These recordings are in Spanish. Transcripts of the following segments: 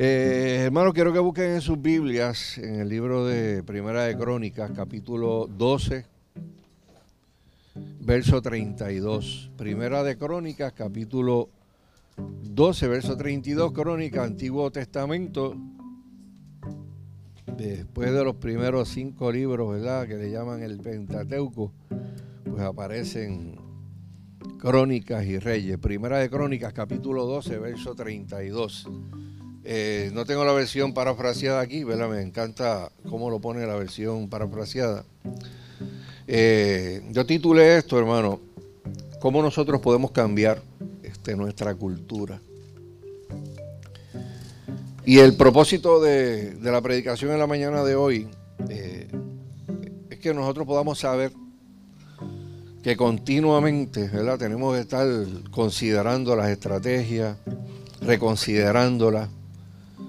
Eh, hermanos, quiero que busquen en sus Biblias, en el libro de Primera de Crónicas, capítulo 12, verso 32. Primera de Crónicas, capítulo 12, verso 32, Crónica, Antiguo Testamento. Después de los primeros cinco libros, ¿verdad? Que le llaman el Pentateuco, pues aparecen Crónicas y Reyes. Primera de Crónicas, capítulo 12, verso 32. Eh, no tengo la versión parafraseada aquí, ¿verdad? Me encanta cómo lo pone la versión parafraseada. Eh, yo titulé esto, hermano, cómo nosotros podemos cambiar este, nuestra cultura. Y el propósito de, la predicación en la mañana de hoy eh, es que nosotros podamos saber que continuamente ¿verdad? tenemos que estar considerando las estrategias, reconsiderándolas,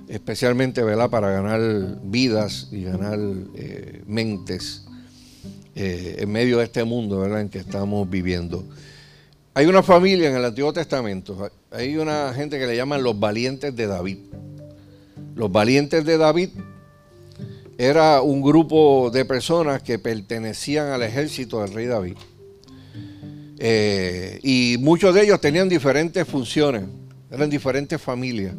especialmente ¿verdad? para ganar vidas y ganar eh, mentes eh, en medio de este mundo ¿verdad? en que estamos viviendo. Hay una familia en el Antiguo Testamento, hay una gente que le llaman los valientes de David. Los valientes de David era un grupo de personas que pertenecían al ejército del rey David. Eh, y muchos de ellos tenían diferentes funciones, eran diferentes familias.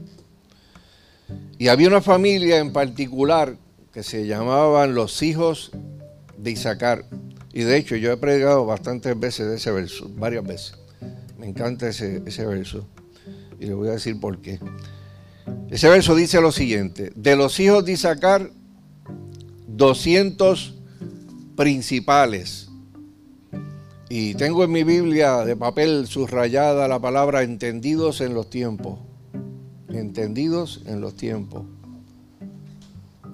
Y había una familia en particular que se llamaban los hijos de Isaacar. Y de hecho yo he predicado bastantes veces ese verso, varias veces. Me encanta ese, ese verso. Y le voy a decir por qué. Ese verso dice lo siguiente. De los hijos de Isaacar, 200 principales. Y tengo en mi Biblia de papel subrayada la palabra entendidos en los tiempos entendidos en los tiempos.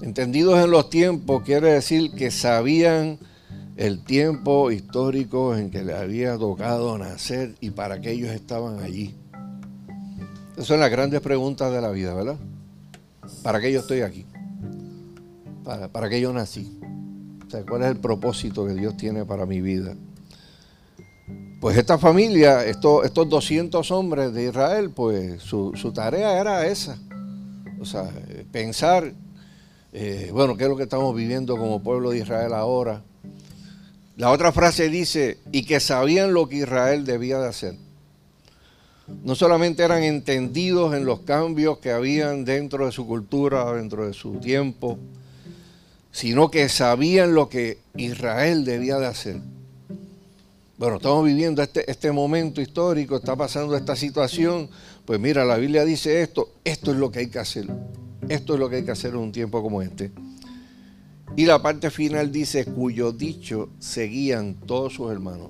Entendidos en los tiempos quiere decir que sabían el tiempo histórico en que le había tocado nacer y para qué ellos estaban allí. Esas son las grandes preguntas de la vida, ¿verdad? ¿Para qué yo estoy aquí? ¿Para, para qué yo nací? ¿cuál es el propósito que Dios tiene para mi vida? Pues esta familia, estos, estos 200 hombres de Israel, pues su, tarea era esa. O sea, pensar, eh, bueno, qué es lo que estamos viviendo como pueblo de Israel ahora. La otra frase dice, y que sabían lo que Israel debía de hacer. No solamente eran entendidos en los cambios que habían dentro de su cultura, dentro de su tiempo, sino que sabían lo que Israel debía de hacer. Bueno, estamos viviendo este, este momento histórico, está pasando esta situación, pues mira, la Biblia dice esto, esto es lo que hay que hacer, esto es lo que hay que hacer en un tiempo como este. Y la parte final dice, cuyo dicho seguían todos sus hermanos.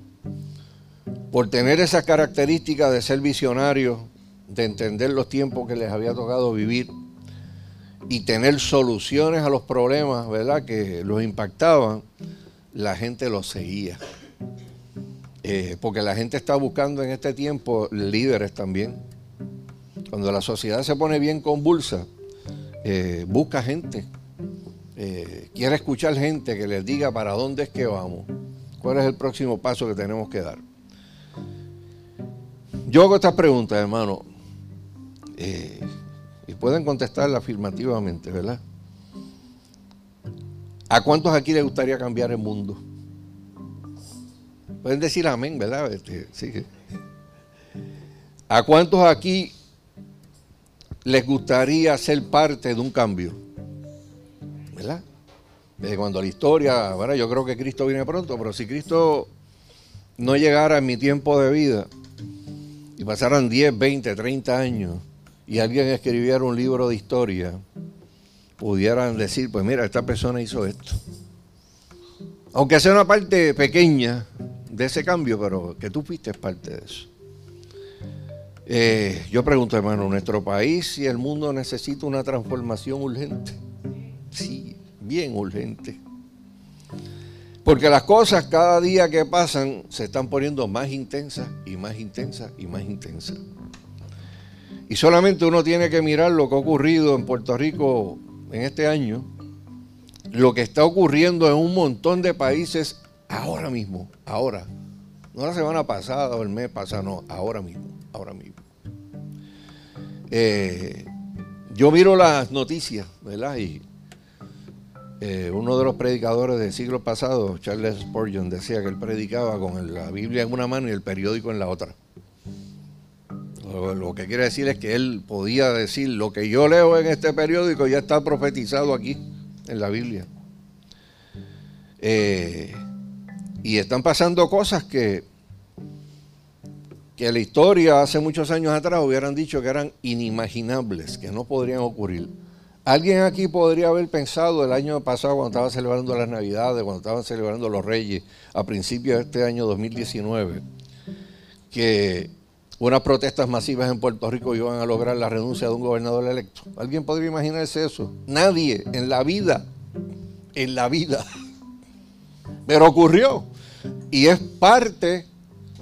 Por tener esa característica de ser visionarios, de entender los tiempos que les había tocado vivir y tener soluciones a los problemas, ¿verdad?, que los impactaban, la gente los seguía. Eh, porque la gente está buscando en este tiempo líderes también. Cuando la sociedad se pone bien convulsa, eh, busca gente, eh, quiere escuchar gente que les diga para dónde es que vamos, cuál es el próximo paso que tenemos que dar. Yo hago estas preguntas, hermano, y pueden contestarla afirmativamente, ¿verdad? ¿A cuántos aquí les gustaría cambiar el mundo? Pueden decir amén, ¿verdad? Este, ¿A cuántos aquí les gustaría ser parte de un cambio? ¿Verdad? Desde cuando la historia, bueno, yo creo que Cristo viene pronto, pero si Cristo no llegara en mi tiempo de vida y pasaran 10, 20, 30 años y alguien escribiera un libro de historia, pudieran decir, pues mira, esta persona hizo esto. Aunque sea una parte pequeña, de ese cambio, pero que tú fuiste parte de eso. Eh, yo pregunto, hermano, ¿nuestro país y el mundo necesita una transformación urgente? Sí, bien urgente. Porque las cosas cada día que pasan se están poniendo más intensas y más intensas y más intensas. Y solamente uno tiene que mirar lo que ha ocurrido en Puerto Rico en este año, lo que está ocurriendo en un montón de países Ahora mismo, ahora. No la semana pasada o el mes pasado, no, ahora mismo, ahora mismo. Eh, yo miro las noticias, ¿verdad? Y eh, uno de los predicadores del siglo pasado, Charles Spurgeon, decía que él predicaba con la Biblia en una mano y el periódico en la otra. Lo, que quiere decir es que él podía decir, lo que yo leo en este periódico ya está profetizado aquí, en la Biblia. Eh, y están pasando cosas que, que la historia hace muchos años atrás hubieran dicho que eran inimaginables, que no podrían ocurrir. Alguien aquí podría haber pensado el año pasado cuando estaban celebrando las Navidades, cuando estaban celebrando los Reyes, a principios de este año 2019, que unas protestas masivas en Puerto Rico iban a lograr la renuncia de un gobernador electo. ¿Alguien podría imaginarse eso? Nadie en la vida, en la vida. Pero ocurrió. Y es parte,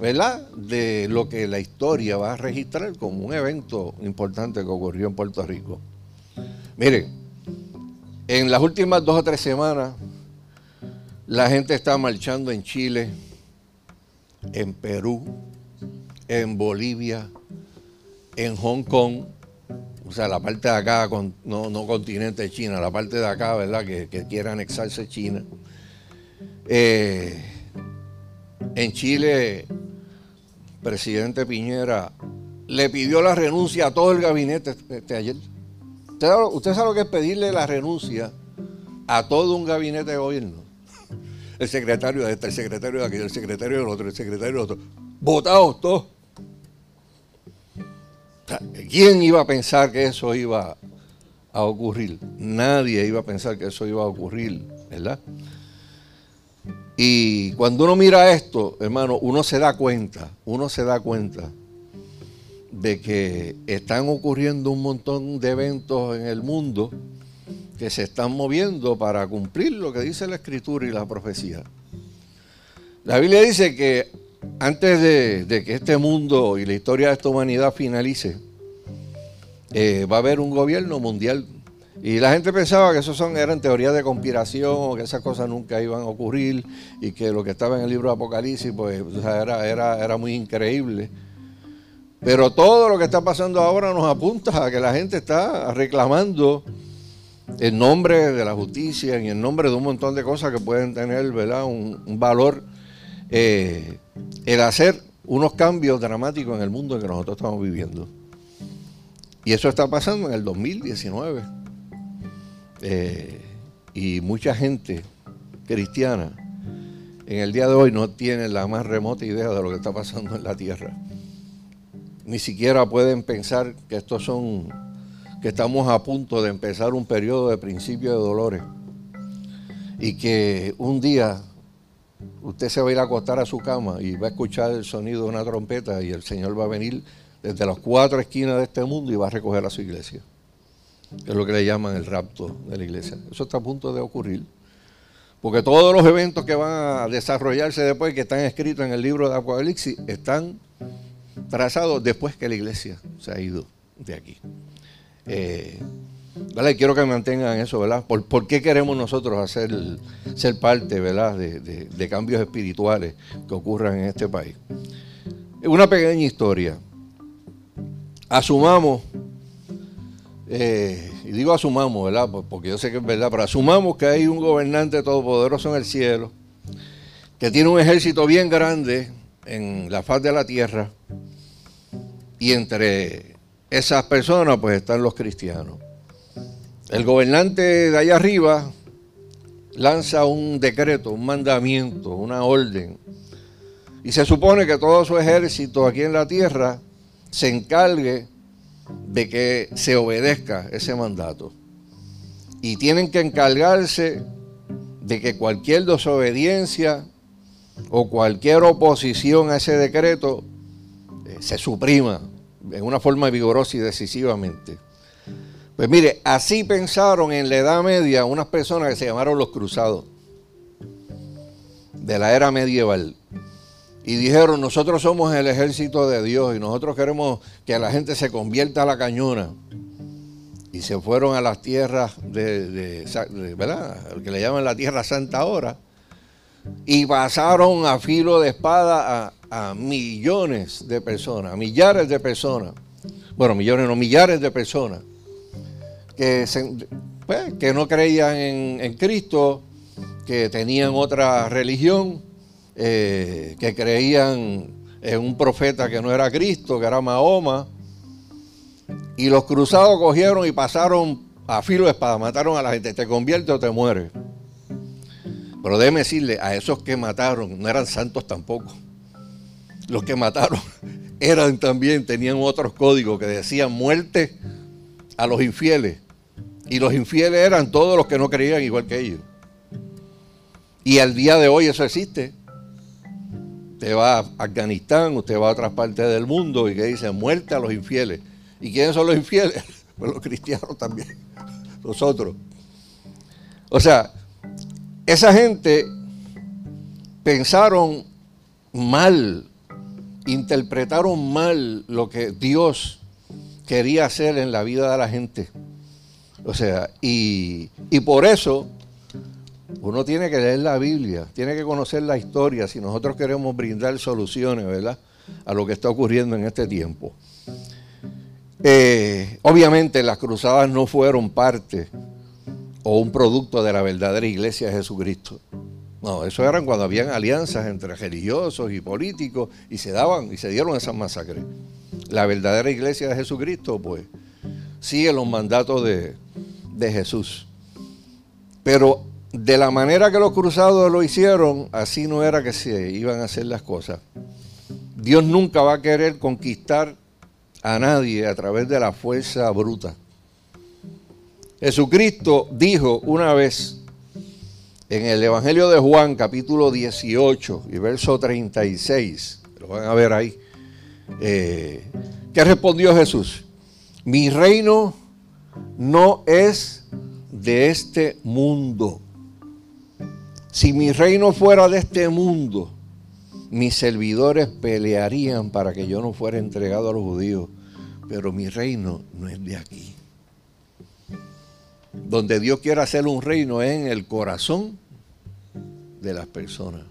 ¿verdad?, de lo que la historia va a registrar como un evento importante que ocurrió en Puerto Rico. Miren, en las últimas dos o tres semanas, la gente está marchando en Chile, en Perú, en Bolivia, en Hong Kong, o sea, la parte de acá, no, no continente China, la parte de acá, ¿verdad?, que, que quiere anexarse China. Eh, en Chile, presidente Piñera le pidió la renuncia a todo el gabinete este, ayer. ¿Usted sabe, lo que es pedirle la renuncia a todo un gabinete de gobierno? El secretario de este, el secretario de aquí, el secretario del otro, el secretario del otro. Votados todos. ¿Quién iba a pensar que eso iba a ocurrir? Nadie iba a pensar que eso iba a ocurrir, ¿verdad? Y cuando uno mira esto, hermano, uno se da cuenta, uno se da cuenta de que están ocurriendo un montón de eventos en el mundo que se están moviendo para cumplir lo que dice la escritura y la profecía. La Biblia dice que antes de, que este mundo y la historia de esta humanidad finalice, eh, va a haber un gobierno mundial y la gente pensaba que eso eran teorías de conspiración o que esas cosas nunca iban a ocurrir y que lo que estaba en el libro de Apocalipsis pues era, muy increíble. Pero todo lo que está pasando ahora nos apunta a que la gente está reclamando en nombre de la justicia y en nombre de un montón de cosas que pueden tener. Un, valor eh, el hacer unos cambios dramáticos en el mundo en que nosotros estamos viviendo. Y eso está pasando en el 2019. Eh, y mucha gente cristiana en el día de hoy no tiene la más remota idea de lo que está pasando en la tierra. Ni siquiera pueden pensar que estos son, que estamos a punto de empezar un periodo de principio de dolores y que un día usted se va a ir a acostar a su cama y va a escuchar el sonido de una trompeta y el Señor va a venir desde las cuatro esquinas de este mundo y va a recoger a su iglesia que es lo que le llaman el rapto de la iglesia. Eso está a punto de ocurrir. Porque todos los eventos que van a desarrollarse después, que están escritos en el libro de Apocalipsis, están trazados después que la iglesia se ha ido de aquí. Eh, quiero que mantengan eso, ¿verdad? ¿Por, qué queremos nosotros hacer, ser parte, ¿verdad? De, de cambios espirituales que ocurran en este país. Una pequeña historia. Asumamos eh, y digo asumamos, ¿verdad? Porque yo sé que es verdad, pero asumamos que hay un gobernante todopoderoso en el cielo, que tiene un ejército bien grande en la faz de la tierra, y entre esas personas pues están los cristianos. El gobernante de allá arriba lanza un decreto, un mandamiento, una orden, y se supone que todo su ejército aquí en la tierra se encargue de que se obedezca ese mandato. Y tienen que encargarse de que cualquier desobediencia o cualquier oposición a ese decreto eh, se suprima en una forma vigorosa y decisivamente. Pues mire, así pensaron en la Edad Media unas personas que se llamaron los cruzados de la era medieval y dijeron, nosotros somos el ejército de Dios y nosotros queremos que la gente se convierta a la cañona. Y se fueron a las tierras de, ¿verdad? que le llaman la Tierra Santa ahora. Y pasaron a filo de espada a, millones de personas, a millares de personas. Bueno, millones no, millares de personas. que, pues, que no creían en, Cristo, que tenían otra religión, eh, que creían en un profeta que no era Cristo, que era Mahoma. Y los cruzados cogieron y pasaron a filo de espada, mataron a la gente, te convierte o te muere. Pero déjeme decirle, a esos que mataron no eran santos tampoco. Los que mataron eran también, tenían otros códigos que decían muerte a los infieles. Y los infieles eran todos los que no creían igual que ellos. Y al día de hoy eso existe. Usted va a Afganistán, usted va a otras partes del mundo y que dice muerte a los infieles. ¿Y quiénes son los infieles? Pues los cristianos también, nosotros. O sea, esa gente pensaron mal, interpretaron mal lo que Dios quería hacer en la vida de la gente. O sea, y, y por eso uno tiene que leer la Biblia, tiene que conocer la historia si nosotros queremos brindar soluciones, ¿verdad? A lo que está ocurriendo en este tiempo. Eh, obviamente las cruzadas no fueron parte o un producto de la verdadera iglesia de Jesucristo. No, eso eran cuando habían alianzas entre religiosos y políticos y se daban y se dieron esas masacres. La verdadera iglesia de Jesucristo, pues, sigue los mandatos de, de Jesús. Pero de la manera que los cruzados lo hicieron, así no era que se iban a hacer las cosas. Dios nunca va a querer conquistar a nadie a través de la fuerza bruta. Jesucristo dijo una vez en el Evangelio de Juan capítulo 18 y verso 36, lo van a ver ahí, eh, ¿qué respondió Jesús? Mi reino no es de este mundo. Si mi reino fuera de este mundo, mis servidores pelearían para que yo no fuera entregado a los judíos, pero mi reino no es de aquí. Donde Dios quiere hacer un reino es en el corazón de las personas.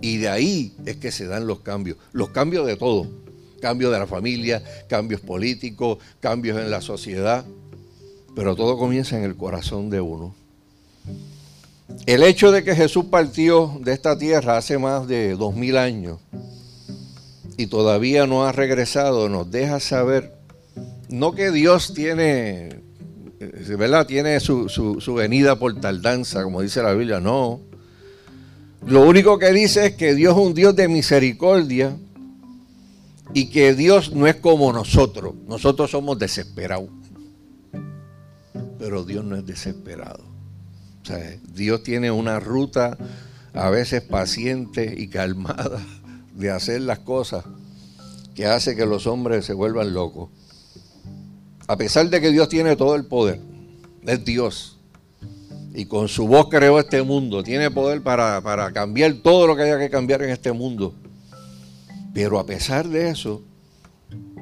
Y de ahí es que se dan los cambios, los cambios de todo, cambios de la familia, cambios políticos, cambios en la sociedad, pero todo comienza en el corazón de uno. El hecho de que Jesús partió de esta tierra hace más de dos mil años y todavía no ha regresado nos deja saber no que Dios tiene, eh, ¿verdad? Tiene su, su venida por tardanza, como dice la Biblia, no. Lo único que dice es que Dios es un Dios de misericordia y que Dios no es como nosotros. Nosotros somos desesperados, pero Dios no es desesperado. Dios tiene una ruta a veces paciente y calmada de hacer las cosas que hace que los hombres se vuelvan locos. A pesar de que Dios tiene todo el poder, es Dios. Y con su voz creó este mundo. Tiene poder para, para cambiar todo lo que haya que cambiar en este mundo. Pero a pesar de eso,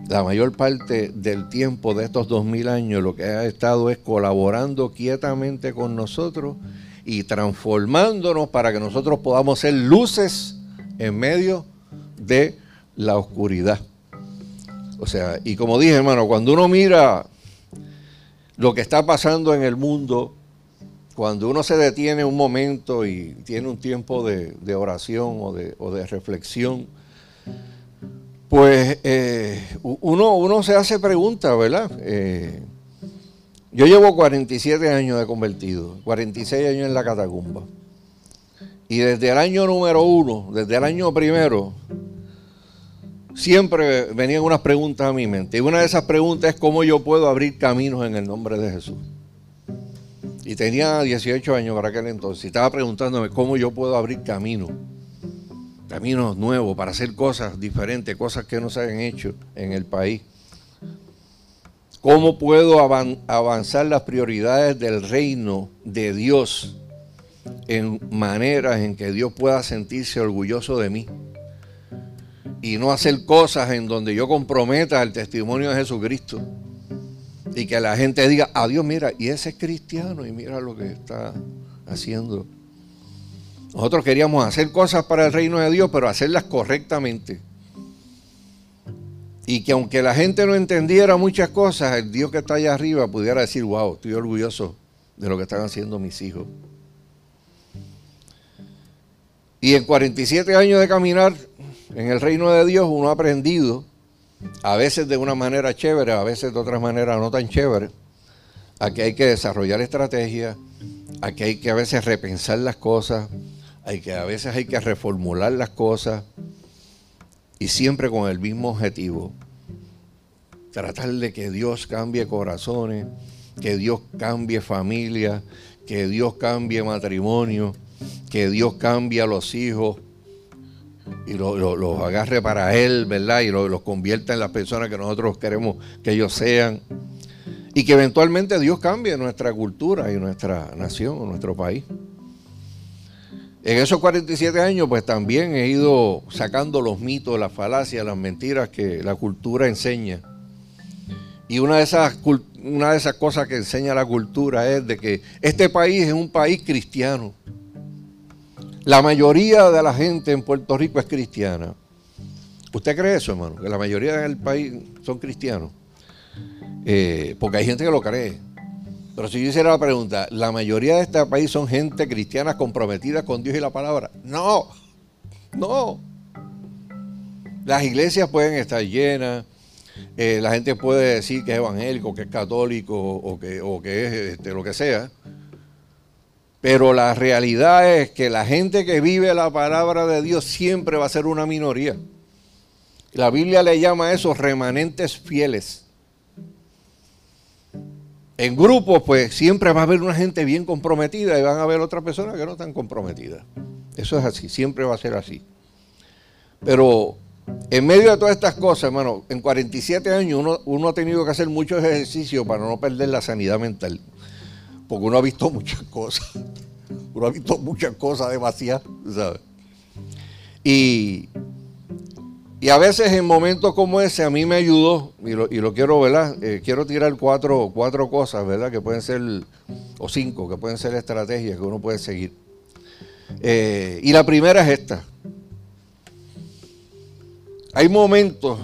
la mayor parte del tiempo de estos dos mil años lo que ha estado es colaborando quietamente con nosotros y transformándonos para que nosotros podamos ser luces en medio de la oscuridad. O sea, y como dije, hermano, cuando uno mira lo que está pasando en el mundo, cuando uno se detiene un momento y tiene un tiempo de, oración o de, o de reflexión, pues eh, uno, uno, se hace preguntas, ¿verdad? Eh, yo llevo 47 años de convertido, 46 años en la catacumba. Y desde el año número uno, desde el año primero, siempre venían unas preguntas a mi mente. Y una de esas preguntas es cómo yo puedo abrir caminos en el nombre de Jesús. Y tenía 18 años para aquel entonces. Y estaba preguntándome cómo yo puedo abrir caminos caminos nuevos, para hacer cosas diferentes, cosas que no se han hecho en el país. ¿Cómo puedo avanzar las prioridades del reino de Dios en maneras en que Dios pueda sentirse orgulloso de mí? Y no hacer cosas en donde yo comprometa el testimonio de Jesucristo. Y que la gente diga, adiós, mira, y ese es cristiano y mira lo que está haciendo. Nosotros queríamos hacer cosas para el reino de Dios, pero hacerlas correctamente. Y que aunque la gente no entendiera muchas cosas, el Dios que está allá arriba pudiera decir, wow, estoy orgulloso de lo que están haciendo mis hijos. Y en 47 años de caminar en el reino de Dios, uno ha aprendido, a veces de una manera chévere, a veces de otra manera no tan chévere, a que hay que desarrollar estrategias, a que hay que a veces repensar las cosas, hay que a veces hay que reformular las cosas y siempre con el mismo objetivo, tratar de que Dios cambie corazones, que Dios cambie familia, que Dios cambie matrimonio, que Dios cambie a los hijos y los agarre para Él, ¿verdad? Y los convierta en las personas que nosotros queremos que ellos sean. Y que eventualmente Dios cambie nuestra cultura y nuestra nación, nuestro país. En esos 47 años, pues también he ido sacando los mitos, las falacias, las mentiras que la cultura enseña. Y una de esas, una de esas cosas que enseña la cultura es de que este país es un país cristiano. La mayoría de la gente en Puerto Rico es cristiana. ¿Usted cree eso, hermano? Que la mayoría del país son cristianos. Eh, porque hay gente que lo cree. Pero si yo hiciera la pregunta, ¿la mayoría de este país son gente cristiana comprometida con Dios y la palabra? No, no. Las iglesias pueden estar llenas, eh, la gente puede decir que es evangélico, que es católico o que, que es este, lo que sea. Pero la realidad es que la gente que vive la palabra de Dios siempre va a ser una minoría. La Biblia le llama a esos remanentes fieles. En grupos, pues siempre va a haber una gente bien comprometida y van a haber otras personas que no están comprometidas. Eso es así, siempre va a ser así. Pero en medio de todas estas cosas, hermano, en 47 años uno, ha tenido que hacer muchos ejercicios para no perder la sanidad mental. Porque uno ha visto muchas cosas. Uno ha visto muchas cosas demasiadas, ¿sabes? Y y a veces en momentos como ese a mí me ayudó, y lo, quiero, ¿verdad? Eh, quiero tirar cuatro, cuatro cosas, ¿verdad? Que pueden ser, o cinco, que pueden ser estrategias que uno puede seguir. Eh, y la primera es esta. Hay momentos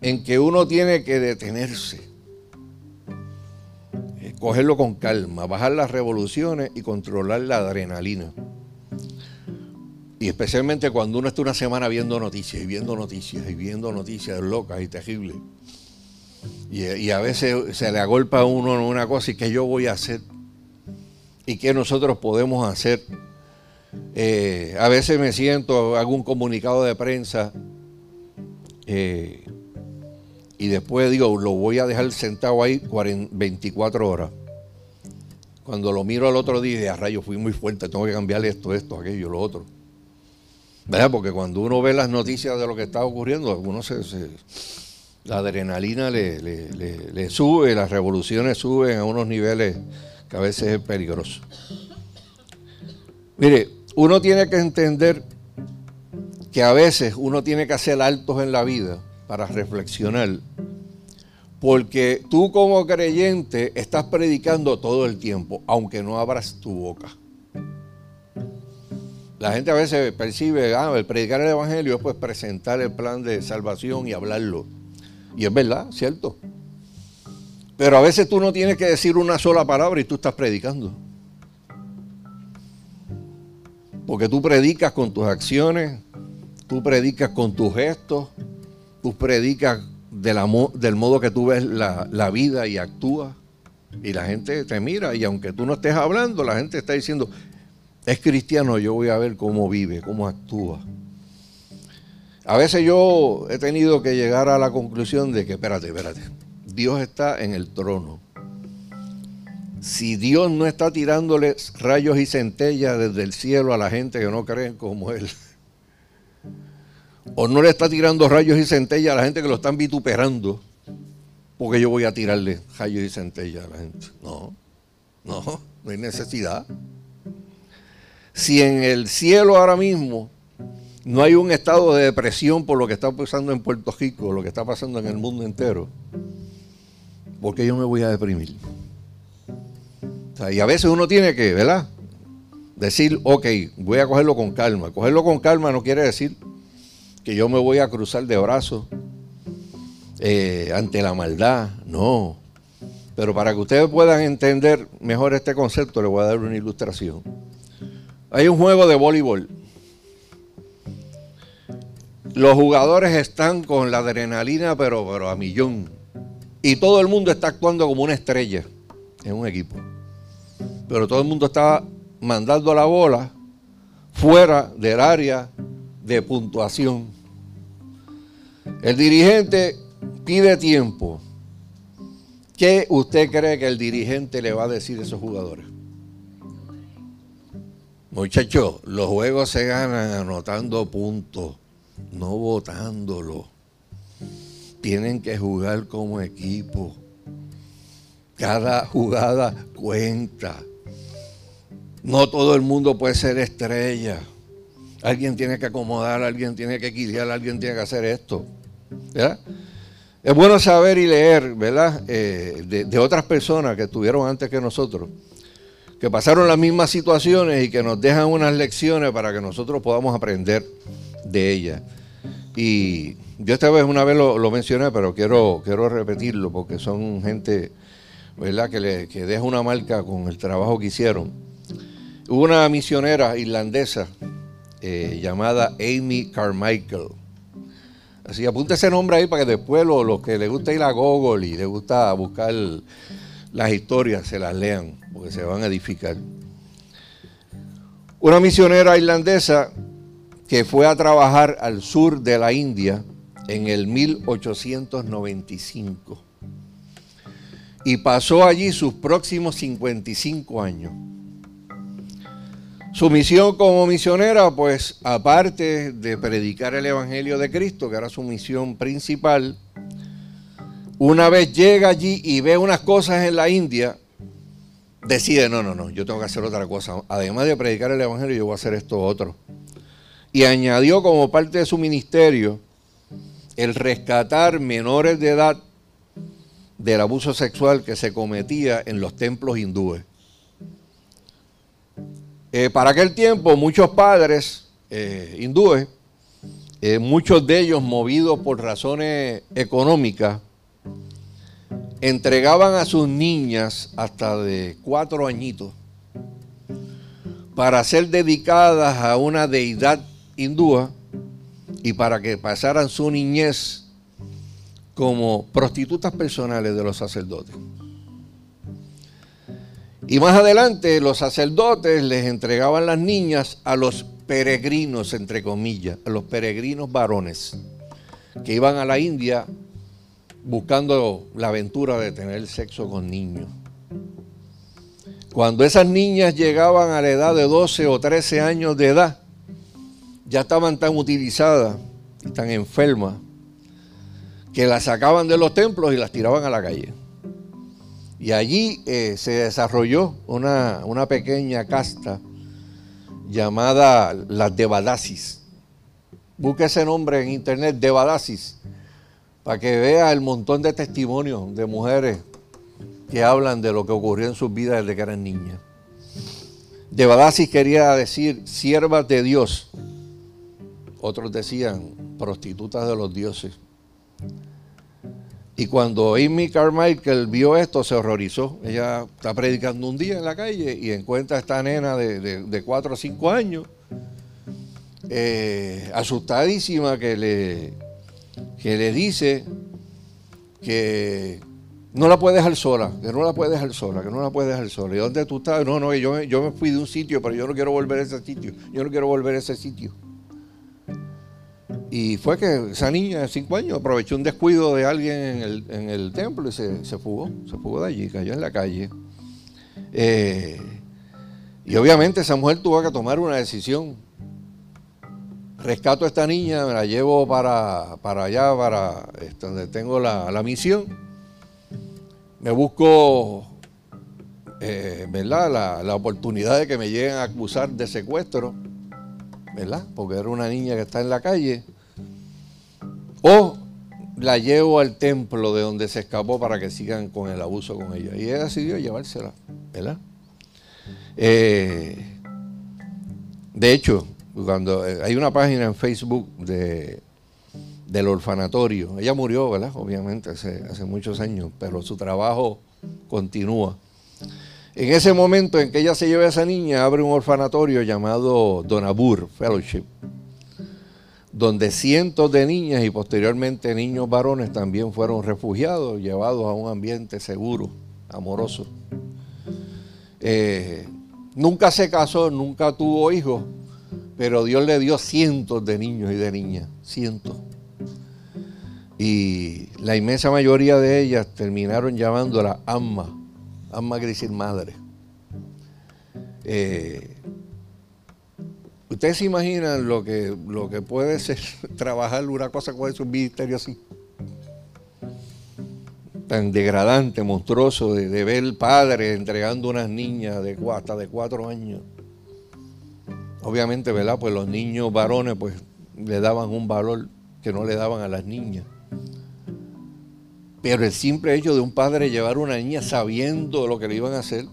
en que uno tiene que detenerse, eh, cogerlo con calma, bajar las revoluciones y controlar la adrenalina. Y especialmente cuando uno está una semana viendo noticias y viendo noticias y viendo noticias locas y terribles. Y, a veces se le agolpa a uno una cosa y qué yo voy a hacer y qué nosotros podemos hacer. Eh, a veces me siento, hago un comunicado de prensa eh, y después digo, lo voy a dejar sentado ahí 24 horas. Cuando lo miro al otro día, a rayo, fui muy fuerte, tengo que cambiarle esto, esto, aquello, lo otro. Porque cuando uno ve las noticias de lo que está ocurriendo, uno la adrenalina le, sube, las revoluciones suben a unos niveles que a veces es peligroso. Mire, uno tiene que entender que a veces uno tiene que hacer altos en la vida para reflexionar, porque tú como creyente estás predicando todo el tiempo, aunque no abras tu boca. La gente a veces percibe, ah, el predicar el Evangelio es pues presentar el plan de salvación y hablarlo. Y es verdad, cierto. Pero a veces tú no tienes que decir una sola palabra y tú estás predicando. Porque tú predicas con tus acciones, tú predicas con tus gestos, tú predicas del modo que tú ves la, la vida y actúas. Y la gente te mira y aunque tú no estés hablando, la gente está diciendo, es cristiano, yo voy a ver cómo vive, cómo actúa. A veces yo he tenido que llegar a la conclusión de que, espérate, espérate, Dios está en el trono. Si Dios no está tirándole rayos y centellas desde el cielo a la gente que no creen como Él, o no le está tirando rayos y centellas a la gente que lo están vituperando, porque yo voy a tirarle rayos y centellas a la gente. No, no, no hay necesidad. Si en el cielo ahora mismo no hay un estado de depresión por lo que está pasando en Puerto Rico, lo que está pasando en el mundo entero, ¿por qué yo me voy a deprimir? y a veces uno tiene que, ¿verdad? Decir, ok, voy a cogerlo con calma. Cogerlo con calma no quiere decir que yo me voy a cruzar de brazos, eh, ante la maldad, no. Pero para que ustedes puedan entender mejor este concepto, les voy a dar una ilustración. Hay un juego de voleibol. Los jugadores están con la adrenalina, pero, pero a millón. Y todo el mundo está actuando como una estrella en un equipo. Pero todo el mundo está mandando la bola fuera del área de puntuación. El dirigente pide tiempo. ¿Qué usted cree que el dirigente le va a decir a esos jugadores? Muchachos, los juegos se ganan anotando puntos, no votándolo. Tienen que jugar como equipo. Cada jugada cuenta. No todo el mundo puede ser estrella. Alguien tiene que acomodar, alguien tiene que equilibrar, alguien tiene que hacer esto. Es bueno saber y leer, ¿verdad? Eh, de, otras personas que estuvieron antes que nosotros, que pasaron las mismas situaciones y que nos dejan unas lecciones para que nosotros podamos aprender de ellas. Y yo esta vez una vez lo, mencioné, pero quiero, quiero repetirlo porque son gente, ¿verdad? Que, le, que deja una marca con el trabajo que hicieron. Hubo una misionera irlandesa eh, llamada Amy Carmichael. Así, apunta ese nombre ahí para que después los, que les gusta ir a Google y les gusta buscar las historias se las lean, porque se van a edificar. Una misionera irlandesa que fue a trabajar al sur de la India en el 1895 y pasó allí sus próximos 55 años. Su misión como misionera, pues aparte de predicar el Evangelio de Cristo, que era su misión principal, una vez llega allí y ve unas cosas en la India, decide, no, no, no, yo tengo que hacer otra cosa. Además de predicar el Evangelio, yo voy a hacer esto otro. Y añadió como parte de su ministerio el rescatar menores de edad del abuso sexual que se cometía en los templos hindúes. Eh, para aquel tiempo muchos padres eh, hindúes, eh, muchos de ellos movidos por razones económicas, entregaban a sus niñas hasta de cuatro añitos para ser dedicadas a una deidad hindúa y para que pasaran su niñez como prostitutas personales de los sacerdotes. Y más adelante los sacerdotes les entregaban las niñas a los peregrinos, entre comillas, a los peregrinos varones, que iban a la India buscando la aventura de tener sexo con niños. Cuando esas niñas llegaban a la edad de 12 o 13 años de edad, ya estaban tan utilizadas y tan enfermas que las sacaban de los templos y las tiraban a la calle. Y allí eh, se desarrolló una, pequeña casta llamada las Devadasis. Busque ese nombre en internet, Devadasis, para que vea el montón de testimonios de mujeres que hablan de lo que ocurrió en sus vidas desde que eran niñas. Devadasis quería decir siervas de Dios. Otros decían prostitutas de los dioses. Y cuando Amy Carmichael vio esto, se horrorizó. Ella está predicando un día en la calle y encuentra a esta nena de, cuatro o cinco años, eh, asustadísima, que le, que le dice que no la puede dejar sola, que no la puede dejar sola, que no la puede dejar sola. ¿Y dónde tú estás? No, no, yo, yo me fui de un sitio, pero yo no quiero volver a ese sitio. Yo no quiero volver a ese sitio. Y fue que esa niña de cinco años aprovechó un descuido de alguien en el, templo y se, fugó, se fugó de allí, cayó en la calle. Eh, y obviamente esa mujer tuvo que tomar una decisión. Rescato a esta niña, me la llevo para, allá, para este, donde tengo la, misión. Me busco eh, ¿verdad? La, la, oportunidad de que me lleguen a acusar de secuestro, ¿verdad? Porque era una niña que está en la calle. O la llevo al templo de donde se escapó para que sigan con el abuso con ella. Y ella decidió llevársela, ¿verdad? Eh, de hecho, cuando eh, hay una página en Facebook de, del orfanatorio. Ella murió, ¿verdad? Obviamente, hace, muchos años, pero su trabajo continúa. En ese momento en que ella se lleva a esa niña, abre un orfanatorio llamado Donabur Fellowship, donde cientos de niñas y posteriormente niños varones también fueron refugiados, llevados a un ambiente seguro, amoroso. Eh, nunca se casó, nunca tuvo hijos, pero Dios le dio cientos de niños y de niñas, cientos. Y la inmensa mayoría de ellas terminaron llamándola Amma Amma quiere decir madre. Eh, Ustedes se imaginan lo que, lo que puede ser trabajar una cosa con un ministerio así. Tan degradante, monstruoso, de, de ver padre entregando unas niñas de hasta de cuatro años. Obviamente, ¿verdad? Pues los niños varones pues le daban un valor que no le daban a las niñas. Pero el simple hecho de un padre llevar a una niña sabiendo lo que le iban a hacer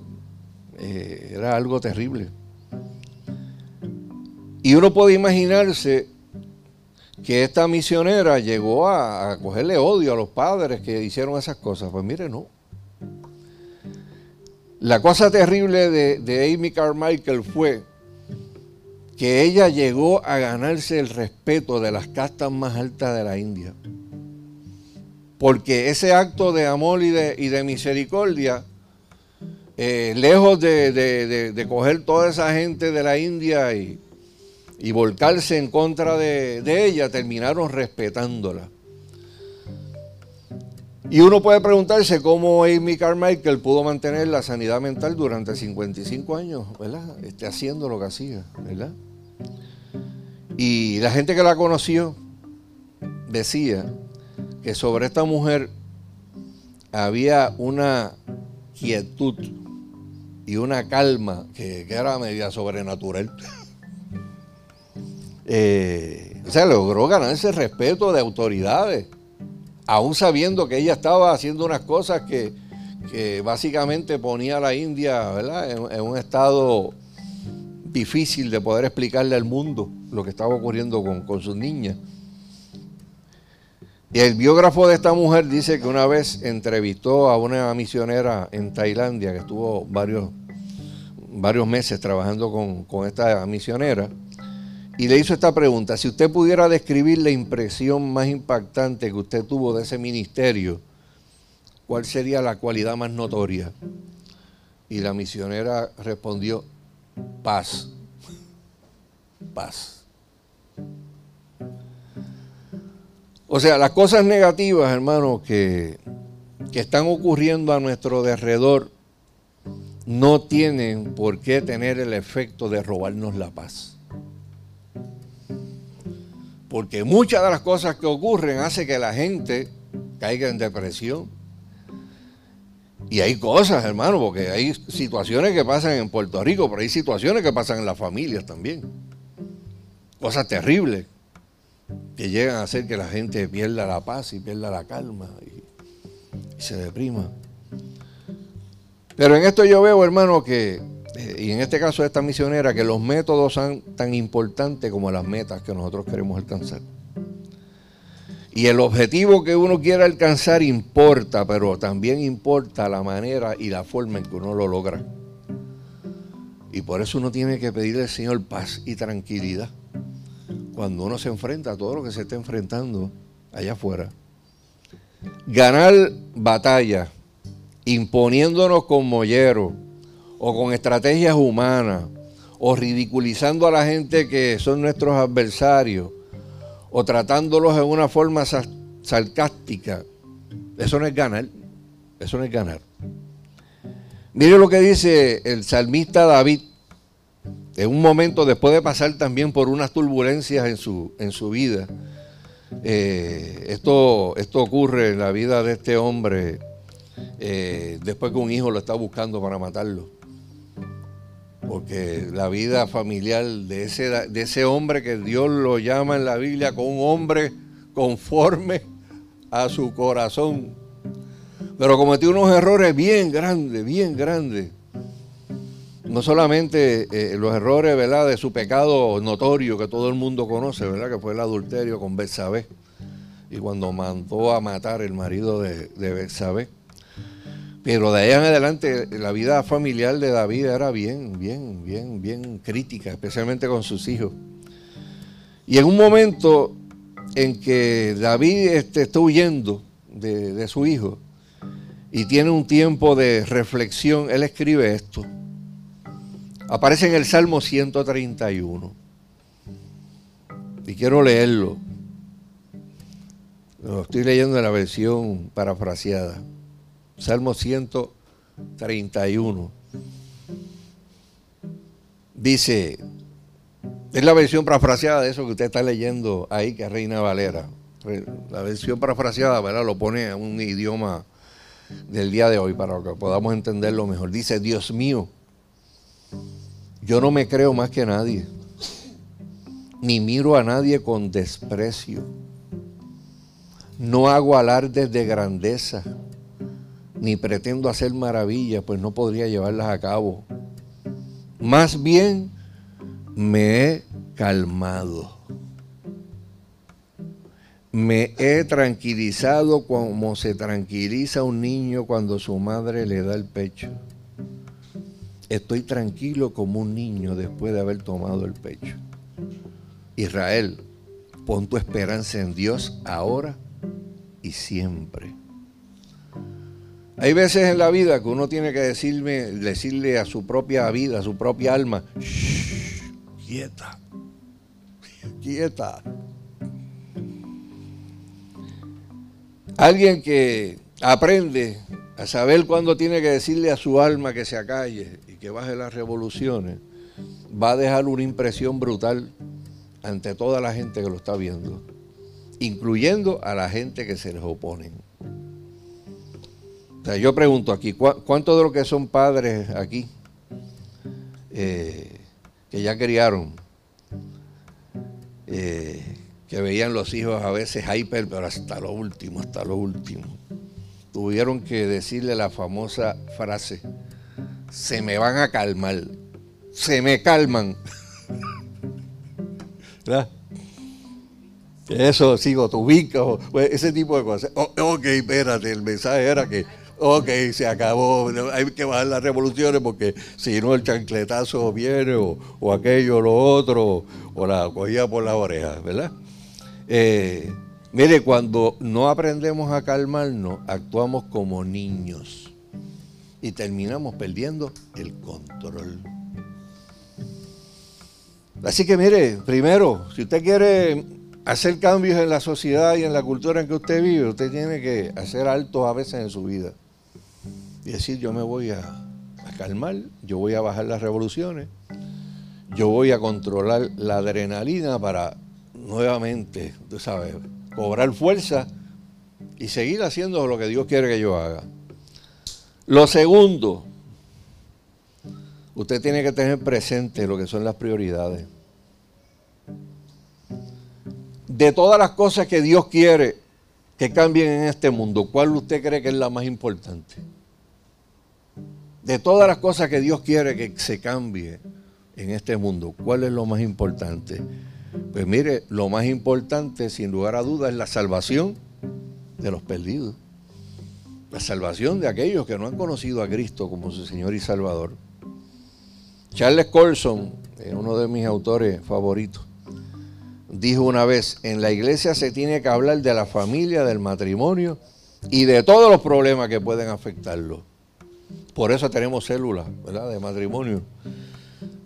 eh, era algo terrible. Y uno puede imaginarse que esta misionera llegó a, cogerle odio a los padres que hicieron esas cosas. Pues mire, no. La cosa terrible de, de Amy Carmichael fue que ella llegó a ganarse el respeto de las castas más altas de la India. Porque ese acto de amor y de, misericordia, eh, lejos de, coger toda esa gente de la India y, volcarse en contra de, ella, terminaron respetándola. Y uno puede preguntarse cómo Amy Carmichael pudo mantener la sanidad mental durante 55 años, ¿verdad? Este, haciendo lo que hacía, ¿verdad? Y la gente que la conoció decía que sobre esta mujer había una quietud y una calma que, era media sobrenatural. eh, o sea, logró ganarse respeto de autoridades, aún sabiendo que ella estaba haciendo unas cosas que, básicamente ponía a la India En, un estado difícil de poder explicarle al mundo lo que estaba ocurriendo con, con sus niñas. Y el biógrafo de esta mujer dice que una vez entrevistó a una misionera en Tailandia que estuvo varios, varios meses trabajando con, esta misionera y le hizo esta pregunta, si usted pudiera describir la impresión más impactante que usted tuvo de ese ministerio, ¿cuál sería la cualidad más notoria? Y la misionera respondió, paz, paz. O sea, las cosas negativas, hermanos, que, están ocurriendo a nuestro derredor no tienen por qué tener el efecto de robarnos la paz. Porque muchas de las cosas que ocurren hacen que la gente caiga en depresión. Y hay cosas, hermano, porque hay situaciones que pasan en Puerto Rico, pero hay situaciones que pasan en las familias también. Cosas terribles que llegan a hacer que la gente pierda la paz y pierda la calma y, se deprima. Pero en esto yo veo, hermano, que, eh, y en este caso esta misionera, que los métodos son tan importantes como las metas que nosotros queremos alcanzar. Y el objetivo que uno quiera alcanzar importa, pero también importa la manera y la forma en que uno lo logra. Y por eso uno tiene que pedirle al Señor paz y tranquilidad cuando uno se enfrenta a todo lo que se está enfrentando allá afuera. Ganar batalla imponiéndonos con molleros o con estrategias humanas o ridiculizando a la gente que son nuestros adversarios o tratándolos de una forma sarcástica, eso no es ganar, eso no es ganar. Mire lo que dice el salmista David en un momento después de pasar también por unas turbulencias en su, en su vida. Eh, esto, esto ocurre en la vida de este hombre eh, después que un hijo lo está buscando para matarlo. Porque la vida familiar de ese, de ese hombre que Dios lo llama en la Biblia con un hombre conforme a su corazón. Pero cometió unos errores bien grandes, bien grandes no solamente eh, los errores de su pecado notorio que todo el mundo conoce, ¿verdad? que fue el adulterio con Betsabé, y cuando mandó a matar el marido de, de Pero de ahí en adelante la vida familiar de David era bien, bien, bien, bien crítica, especialmente con sus hijos. Y en un momento en que David este, está huyendo de, de su hijo y tiene un tiempo de reflexión, él escribe esto. Aparece en el Salmo 131. Y quiero leerlo. Lo estoy leyendo en la versión parafraseada. Salmo 131. Dice, es la versión parafraseada de eso que usted está leyendo ahí, que es Reina Valera. La versión parafraseada, ¿verdad? Lo pone en un idioma del día de hoy para que podamos entenderlo mejor. Dice, Dios mío, yo no me creo más que nadie, ni miro a nadie con desprecio. No hago alardes de grandeza, ni pretendo hacer maravillas, pues no podría llevarlas a cabo. Más bien me he calmado. Me he tranquilizado como se tranquiliza un niño cuando su madre le da el pecho. Estoy tranquilo como un niño después de haber tomado el pecho. Israel, pon tu esperanza en Dios ahora y siempre. Hay veces en la vida que uno tiene que decirle a su propia vida, a su propia alma, quieta, quieta. Alguien que aprende a saber cuándo tiene que decirle a su alma que se acalle y que baje las revoluciones, va a dejar una impresión brutal ante toda la gente que lo está viendo, incluyendo a la gente que se les opone. Yo pregunto aquí, ¿cuántos de los que son padres aquí, eh, que ya criaron, eh, que veían los hijos a veces hyper, pero hasta lo último, hasta lo último. Tuvieron que decirle la famosa frase, se me van a calmar, se me calman. ¿Verdad? Eso, sigo, tu pues, ese tipo de cosas. ok, espérate, el mensaje era que, ok, se acabó, hay que bajar las revoluciones porque si no el chancletazo viene o, o aquello, lo otro, o la cogía por la oreja, ¿verdad? Eh, mire, cuando no aprendemos a calmarnos, actuamos como niños y terminamos perdiendo el control. Así que mire, primero, si usted quiere hacer cambios en la sociedad y en la cultura en que usted vive, usted tiene que hacer altos a veces en su vida. Decir, yo me voy a, a calmar, yo voy a bajar las revoluciones, yo voy a controlar la adrenalina para nuevamente, tú sabes, cobrar fuerza y seguir haciendo lo que Dios quiere que yo haga. Lo segundo, usted tiene que tener presente lo que son las prioridades. De todas las cosas que Dios quiere que cambien en este mundo, ¿cuál usted cree que es la más importante? De todas las cosas que Dios quiere que se cambie en este mundo, ¿cuál es lo más importante? Pues mire, lo más importante, sin lugar a dudas, es la salvación de los perdidos. La salvación de aquellos que no han conocido a Cristo como su Señor y Salvador. Charles Colson, uno de mis autores favoritos, dijo una vez, en la iglesia se tiene que hablar de la familia, del matrimonio y de todos los problemas que pueden afectarlo. Por eso tenemos células ¿verdad? de matrimonio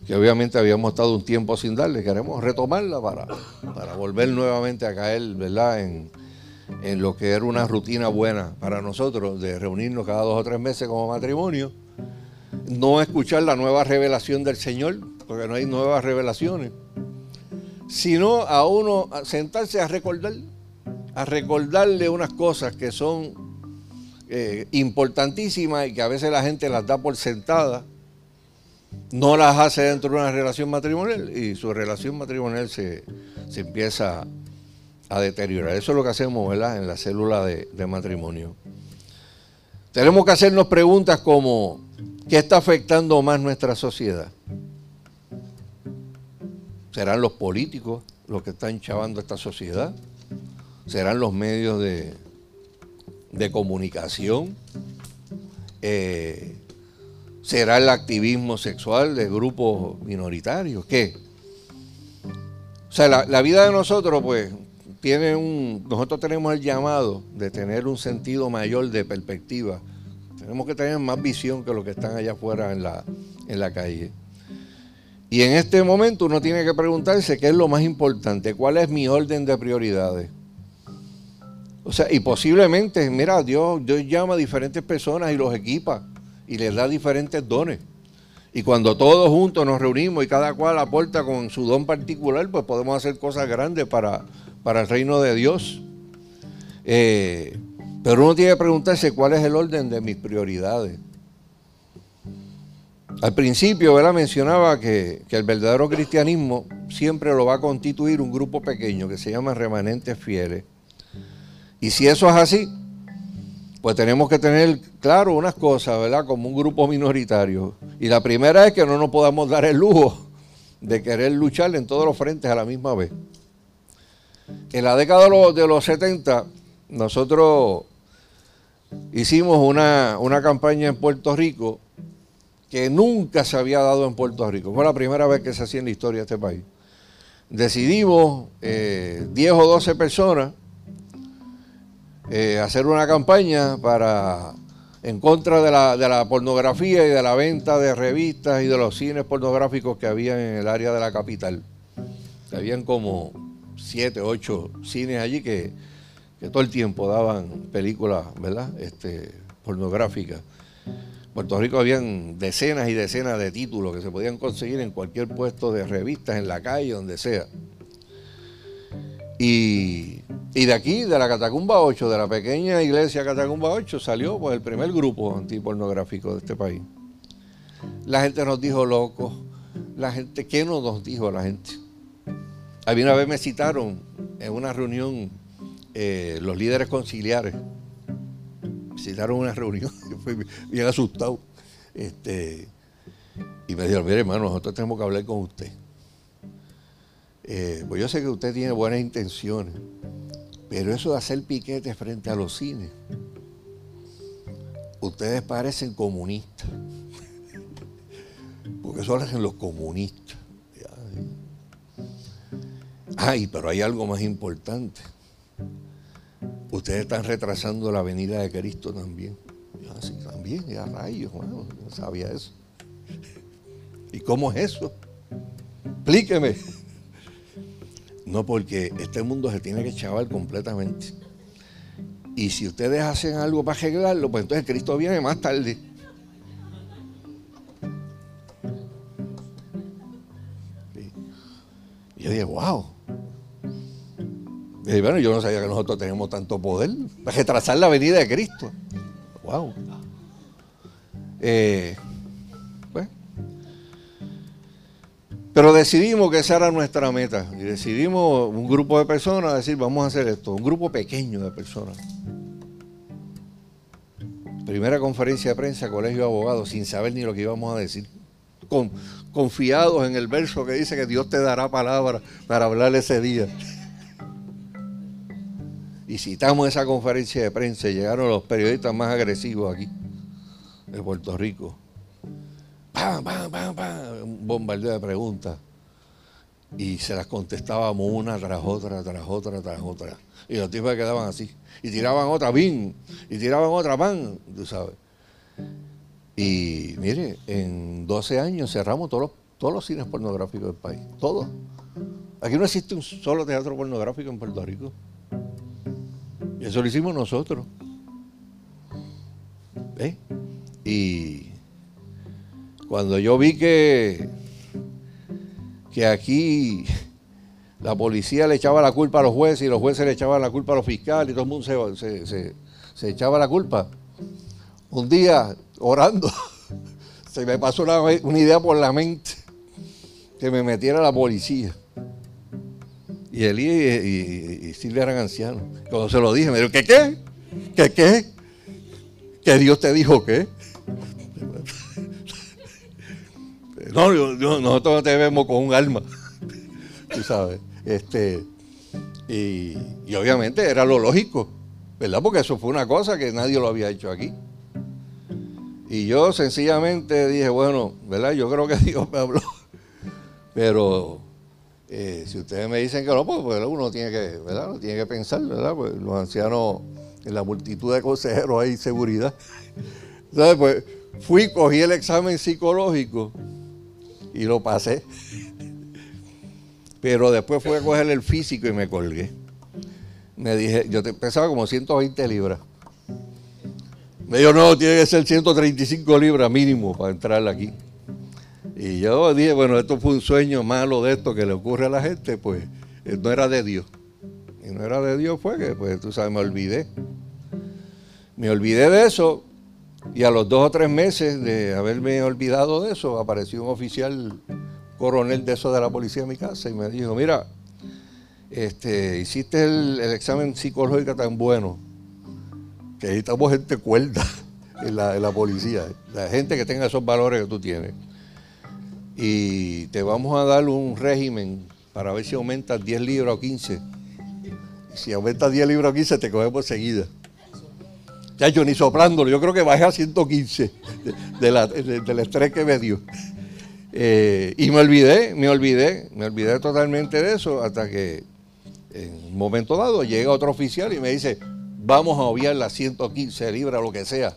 que obviamente habíamos estado un tiempo sin darle, queremos retomarla para, para volver nuevamente a caer, ¿verdad? En, en lo que era una rutina buena para nosotros, de reunirnos cada dos o tres meses como matrimonio, no escuchar la nueva revelación del Señor, porque no hay nuevas revelaciones, sino a uno sentarse a recordar, a recordarle unas cosas que son eh, y que a veces la gente las da por sentadas no las hace dentro de una relación matrimonial y su relación matrimonial se, empieza a deteriorar. Eso es lo que hacemos en la célula de, de matrimonio. Tenemos que hacernos preguntas como, ¿qué está afectando más nuestra sociedad? ¿Serán los políticos los que están chavando esta sociedad? serán los medios de, de comunicación, eh, será el activismo sexual de grupos minoritarios. ¿Qué? O sea, la, la, vida de nosotros, pues, tiene un. Nosotros tenemos el llamado de tener un sentido mayor de perspectiva. Tenemos que tener más visión que los que están allá afuera en la, en la calle. Y en este momento uno tiene que preguntarse qué es lo más importante, cuál es mi orden de prioridades. O sea, y posiblemente, mira, Dios, llama a diferentes personas y los equipa y les da diferentes dones. Y cuando todos juntos nos reunimos y cada cual aporta con su don particular, pues podemos hacer cosas grandes para, para el reino de Dios. Eh, pero uno tiene que preguntarse cuál es el orden de mis prioridades. Al principio, ¿verdad? mencionaba que, el verdadero cristianismo siempre lo va a constituir un grupo pequeño que se llama remanentes fieles. Y si eso es así, pues tenemos que tener claro unas cosas, ¿verdad? Como un grupo minoritario. Y la primera es que no nos podamos dar el lujo de querer luchar en todos los frentes a la misma vez. En la década de los, 70, nosotros hicimos una, una campaña en Puerto Rico que nunca se había dado en Puerto Rico. Fue la primera vez que se hacía en la historia de este país. Decidimos, 10 eh, o 12 personas, eh, hacer una campaña para en contra de la, de la, pornografía y de la venta de revistas y de los cines pornográficos que había en el área de la capital. Habían como 7, 8 cines allí que, que, todo el tiempo daban películas, ¿verdad? Este, pornográficas. Puerto Rico habían decenas y decenas de títulos que se podían conseguir en cualquier puesto de revistas, en la calle, donde sea. Y, de aquí, de la Catacumba 8, de la pequeña iglesia Catacumba 8, salió pues, el primer grupo antipornográfico de este país. La gente nos dijo locos. La gente, ¿qué no nos dijo la gente? A mí una vez me citaron en una reunión eh, los líderes conciliares citaron una reunión, yo fui bien asustado. Este, y me dijeron, mire hermano, nosotros tenemos que hablar con usted. Eh, pues yo sé que usted tiene buenas intenciones, pero eso de hacer piquetes frente a los cines, ustedes parecen comunistas. Porque eso lo hacen los comunistas. Ay, pero hay algo más importante ustedes están retrasando la venida de Cristo también. Así también, ya rayos, bueno, no sabía eso. ¿Y cómo es eso? Explíqueme. No, porque este mundo se tiene que chaval completamente. Y si ustedes hacen algo para arreglarlo, pues entonces Cristo viene más tarde. Y yo dije, wow. Y bueno, yo no sabía que nosotros tenemos tanto poder para retrasar la venida de Cristo. Wow. Eh, Pero decidimos que esa era nuestra meta. Y decidimos un grupo de personas decir, vamos a hacer esto. Un grupo pequeño de personas. Primera conferencia de prensa, colegio de abogados, sin saber ni lo que íbamos a decir. confiados en el verso que dice que Dios te dará palabra para hablar ese día y citamos esa conferencia de prensa y llegaron los periodistas más agresivos aquí, de Puerto Rico. ¡Pam, pam, pam, pam! Un bombardeo de preguntas. Y se las contestábamos una tras otra, tras otra, tras otra. Y los tipos quedaban así. Y tiraban otra, ¡bim! Y tiraban otra, ¡pam! Tú sabes. Y mire, en 12 años cerramos todos los, todos los cines pornográficos del país. Todos. Aquí no existe un solo teatro pornográfico en Puerto Rico. Eso lo hicimos nosotros. ¿Eh? Y cuando yo vi que, que aquí la policía le echaba la culpa a los jueces y los jueces le echaban la culpa a los fiscales y todo el mundo se, echaba la culpa. Un día, orando, se me pasó una, una idea por la mente que me metiera la policía. Y Elías y, y, Silvia eran ancianos. Cuando se lo dije, me dijo, ¿qué qué? ¿Qué qué? ¿Que Dios te dijo qué? No, nosotros no te vemos con un alma. Tú sabes. Este, Y, y obviamente era lo lógico, ¿verdad? Porque eso fue una cosa que nadie lo había hecho aquí. Y yo sencillamente dije, bueno, ¿verdad? Yo creo que Dios me habló. Pero eh, si ustedes me dicen que no, pues, pues uno tiene que, ¿verdad? tiene que pensar, ¿verdad? Pues los ancianos, en la multitud de consejeros hay seguridad. Entonces, pues fui, cogí el examen psicológico y lo pasé. Pero después fui a coger el físico y me colgué. Me dije, yo pesaba como 120 libras. Me dijo, no, tiene que ser 135 libras mínimo para entrar aquí. Y yo dije, bueno, esto fue un sueño malo de esto que le ocurre a la gente, pues eh, no era de Dios. Y no era de Dios fue que, pues tú sabes, me olvidé. Me olvidé de eso y a los dos o tres meses de haberme olvidado de eso, apareció un oficial coronel de eso de la policía en mi casa y me dijo, mira, este, hiciste el, examen psicológico tan bueno que necesitamos gente cuerda en la, en la policía, la gente que tenga esos valores que tú tienes y te vamos a dar un régimen para ver si aumentas 10 libras o 15. Si aumentas 10 libras o 15, te cogemos seguida. Ya yo ni soplándolo, yo creo que bajé a 115 del estrés que me dio. Eh, y me olvidé, me olvidé, me olvidé totalmente de eso hasta que en un momento dado llega otro oficial y me dice, vamos a obviar las 115 libras, lo que sea.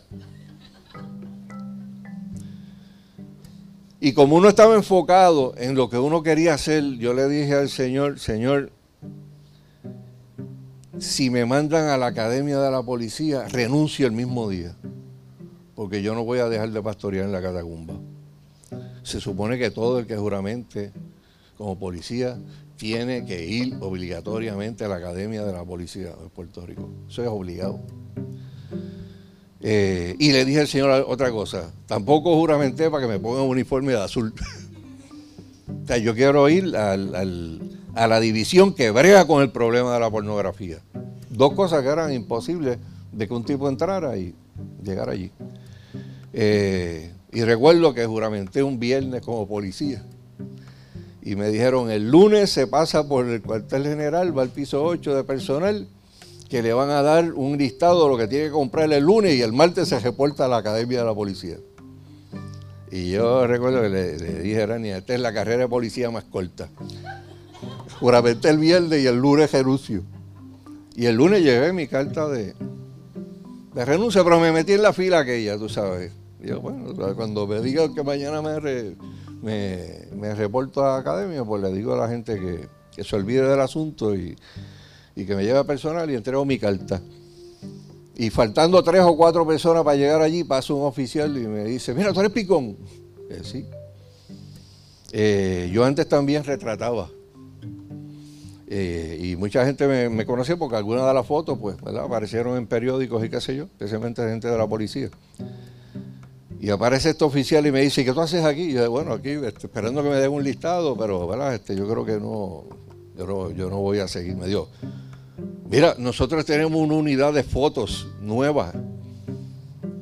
Y como uno estaba enfocado en lo que uno quería hacer, yo le dije al Señor, Señor, si me mandan a la academia de la policía, renuncio el mismo día, porque yo no voy a dejar de pastorear en la catacumba. Se supone que todo el que juramente como policía tiene que ir obligatoriamente a la academia de la policía de Puerto Rico. Eso es obligado. Eh, y le dije al Señor otra cosa, tampoco juramenté para que me pongan un uniforme de azul. o sea, yo quiero ir a la división que brega con el problema de la pornografía. Dos cosas que eran imposibles de que un tipo entrara y llegara allí. Eh, y recuerdo que juramenté un viernes como policía. Y me dijeron, el lunes se pasa por el cuartel general, va al piso 8 de personal que le van a dar un listado de lo que tiene que comprar el lunes y el martes se reporta a la Academia de la Policía. Y yo recuerdo que le, dije a Rani, esta es la carrera de policía más corta. Juramenté el viernes y el lunes Jerucio. Y el lunes llevé mi carta de, de renuncia, pero me metí en la fila aquella, tú sabes. Y yo, bueno, cuando me digan que mañana me, me, reporto a la academia, pues le digo a la gente que, que se olvide del asunto y, y que me lleva personal y entrego mi carta. Y faltando tres o cuatro personas para llegar allí, pasa un oficial y me dice, mira, tú eres picón. Eh, sí. Eh, yo antes también retrataba. Eh, y mucha gente me, me, porque algunas de las fotos, pues, ¿verdad? Aparecieron en periódicos y qué sé yo, especialmente gente de la policía. Y aparece este oficial y me dice, ¿qué tú haces aquí? Y yo, bueno, aquí este, esperando que me den un listado, pero, ¿verdad? Este, yo creo que no, yo no, yo no voy a seguir. Me dio, Mira, nosotros tenemos una unidad de fotos nueva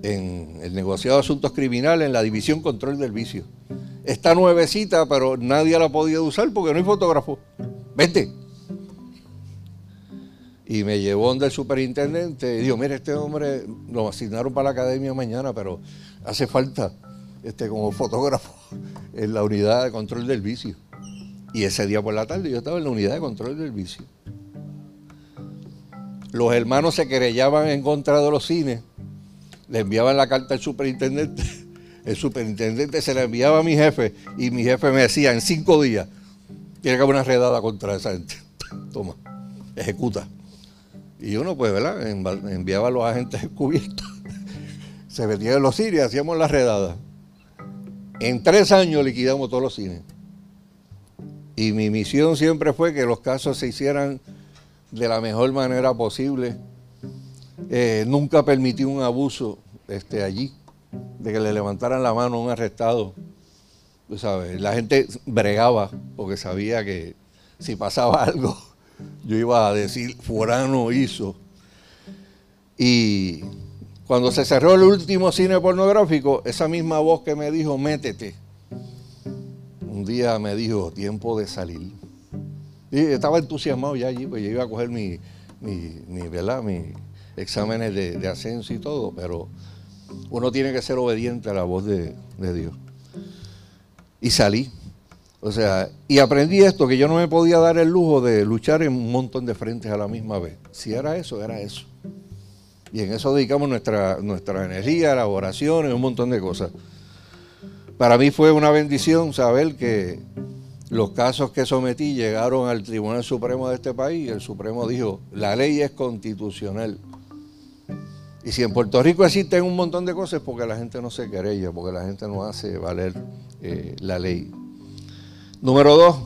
en el negociado de asuntos criminales, en la división control del vicio. Está nuevecita, pero nadie la ha podido usar porque no hay fotógrafo. Vente. Y me llevó donde el superintendente y dijo, mire, este hombre lo asignaron para la academia mañana, pero hace falta este, como fotógrafo en la unidad de control del vicio. Y ese día por la tarde yo estaba en la unidad de control del vicio los hermanos se querellaban en contra de los cines, le enviaban la carta al superintendente, el superintendente se la enviaba a mi jefe y mi jefe me decía, en cinco días, tiene que haber una redada contra esa gente. Toma, ejecuta. Y uno, pues, ¿verdad? Enviaba a los agentes descubiertos. Se metían en los cines hacíamos la redada. En tres años liquidamos todos los cines. Y mi misión siempre fue que los casos se hicieran de la mejor manera posible. Eh, nunca permití un abuso este, allí, de que le levantaran la mano a un arrestado. sabes, la gente bregaba porque sabía que si pasaba algo, yo iba a decir, Forano hizo. Y cuando se cerró el último cine pornográfico, esa misma voz que me dijo, métete, un día me dijo, tiempo de salir Y estaba entusiasmado ya allí, pues yo iba a coger mi, mi, ¿verdad? mis exámenes de, ascenso y todo, pero uno tiene que ser obediente a la voz de, de Dios. Y salí. O sea, y aprendí esto, que yo no me podía dar el lujo de luchar en un montón de frentes a la misma vez. Si era eso, era eso. Y en eso dedicamos nuestra, nuestra energía, las oraciones, un montón de cosas. Para mí fue una bendición saber que los casos que sometí llegaron al Tribunal Supremo de este país y el Supremo dijo, la ley es constitucional. Y si en Puerto Rico existen un montón de cosas, es porque la gente no se querella, porque la gente no hace valer eh, la ley. Número dos,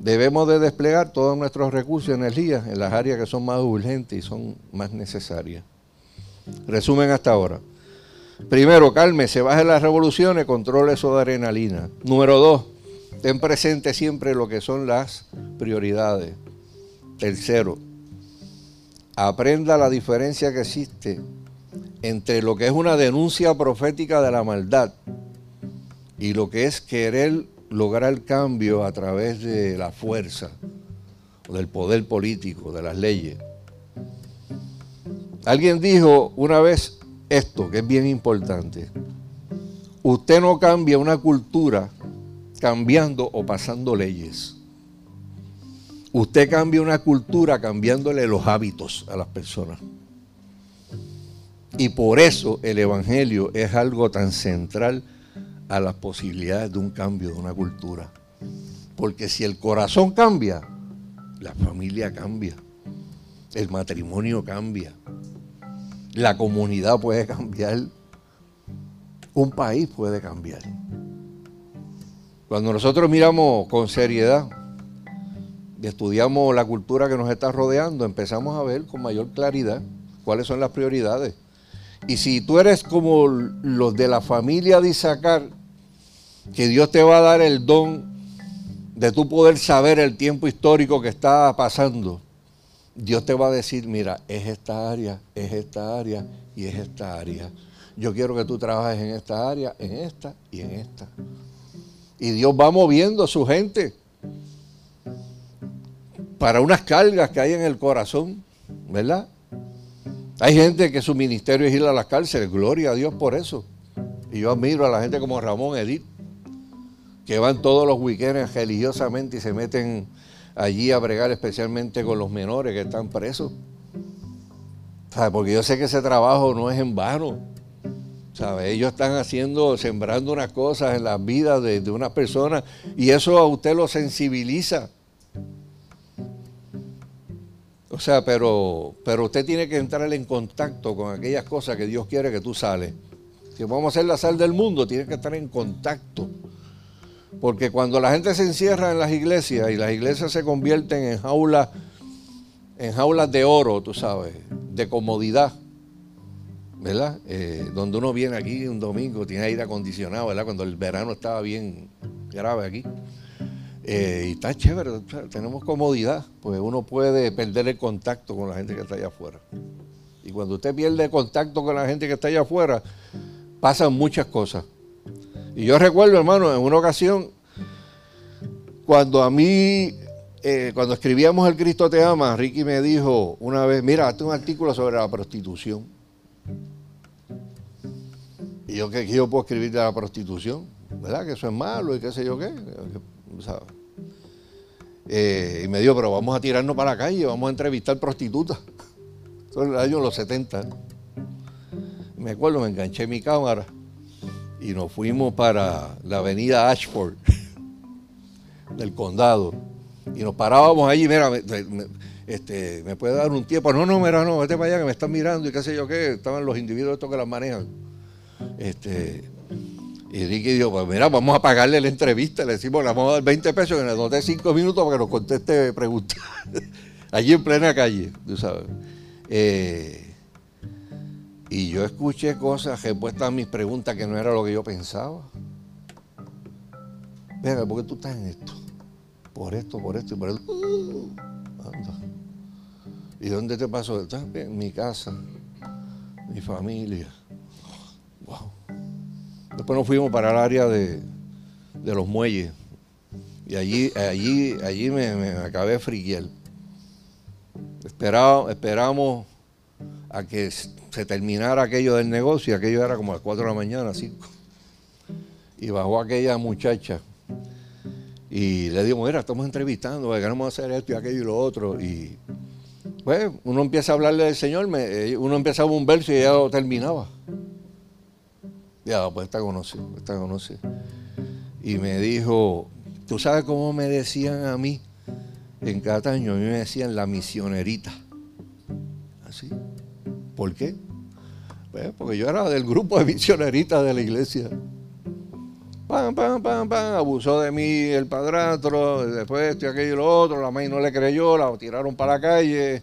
debemos de desplegar todos nuestros recursos y energías en las áreas que son más urgentes y son más necesarias. Resumen hasta ahora. Primero, calme, se baje las revoluciones, controle eso de adrenalina. Número dos, ten presente siempre lo que son las prioridades. Tercero, aprenda la diferencia que existe entre lo que es una denuncia profética de la maldad y lo que es querer lograr cambio a través de la fuerza, del poder político, de las leyes. Alguien dijo una vez esto, que es bien importante. Usted no cambia una cultura cambiando o pasando leyes. Usted cambia una cultura cambiándole los hábitos a las personas. Y por eso el Evangelio es algo tan central a las posibilidades de un cambio de una cultura. Porque si el corazón cambia, la familia cambia, el matrimonio cambia, la comunidad puede cambiar, un país puede cambiar. Cuando nosotros miramos con seriedad y estudiamos la cultura que nos está rodeando, empezamos a ver con mayor claridad cuáles son las prioridades. Y si tú eres como los de la familia de Isaacar, que Dios te va a dar el don de tú poder saber el tiempo histórico que está pasando, Dios te va a decir, mira, es esta área, es esta área y es esta área. Yo quiero que tú trabajes en esta área, en esta y en esta. Y Dios va moviendo a su gente para unas cargas que hay en el corazón, ¿verdad? Hay gente que su ministerio es ir a las cárceles, gloria a Dios por eso. Y yo admiro a la gente como Ramón Edith, que van todos los weekends religiosamente y se meten allí a bregar especialmente con los menores que están presos. Porque yo sé que ese trabajo no es en vano. ¿Sabe? Ellos están haciendo, sembrando unas cosas en las vidas de, de unas personas y eso a usted lo sensibiliza. O sea, pero, pero usted tiene que entrar en contacto con aquellas cosas que Dios quiere que tú sales. Si vamos a ser la sal del mundo, tiene que estar en contacto porque cuando la gente se encierra en las iglesias y las iglesias se convierten en jaulas, en jaulas de oro, tú sabes, de comodidad, ¿verdad? Eh, donde uno viene aquí un domingo, tiene aire acondicionado, ¿verdad? Cuando el verano estaba bien grave aquí. Eh, y está chévere, tenemos comodidad, pues uno puede perder el contacto con la gente que está allá afuera. Y cuando usted pierde contacto con la gente que está allá afuera, pasan muchas cosas. Y yo recuerdo, hermano, en una ocasión, cuando a mí, eh, cuando escribíamos El Cristo te ama, Ricky me dijo una vez, mira, hazte un artículo sobre la prostitución. Y yo, ¿qué, yo puedo escribir de la prostitución? ¿Verdad? Que eso es malo y qué sé yo qué. Eh, y me dijo, pero vamos a tirarnos para la calle, vamos a entrevistar prostitutas. Eso en el año los 70. Me acuerdo, me enganché mi cámara y nos fuimos para la avenida Ashford del condado. Y nos parábamos allí, mira, me, este, me puede dar un tiempo. No, no, mira, no, vete para allá que me están mirando y qué sé yo qué. Estaban los individuos estos que las manejan. Este, y Ricky dijo, pues mira, vamos a pagarle la entrevista. Le decimos, le vamos a dar 20 pesos y nos dé 5 minutos para que nos conteste preguntas. allí en plena calle, tú sabes. Eh, y yo escuché cosas, respuestas a mis preguntas que no era lo que yo pensaba. Venga, ¿por qué tú estás en esto? Por esto, por esto y por esto. Uh, ¿Y dónde te pasó? Estás en mi casa, mi familia. Wow. Después nos fuimos para el área de, de los muelles. Y allí, allí, allí me, me acabé friquiel. Esperamos a que se terminara aquello del negocio, aquello era como a las 4 de la mañana, 5. Y bajó aquella muchacha y le digo, mira, estamos entrevistando, queremos hacer esto y aquello y lo otro. Y pues uno empieza a hablarle del Señor, eh, uno empezaba un verso y ya lo terminaba. Ya, pues está conocido, está conocido. Y me dijo, ¿tú sabes cómo me decían a mí en Cataño? A mí me decían la misionerita. Así. ¿Por qué? Pues porque yo era del grupo de misioneritas de la iglesia. Pam, pam, pam, pam, abusó de mí el padrastro, después esto aquello y lo otro, la maíz no le creyó, la tiraron para la calle,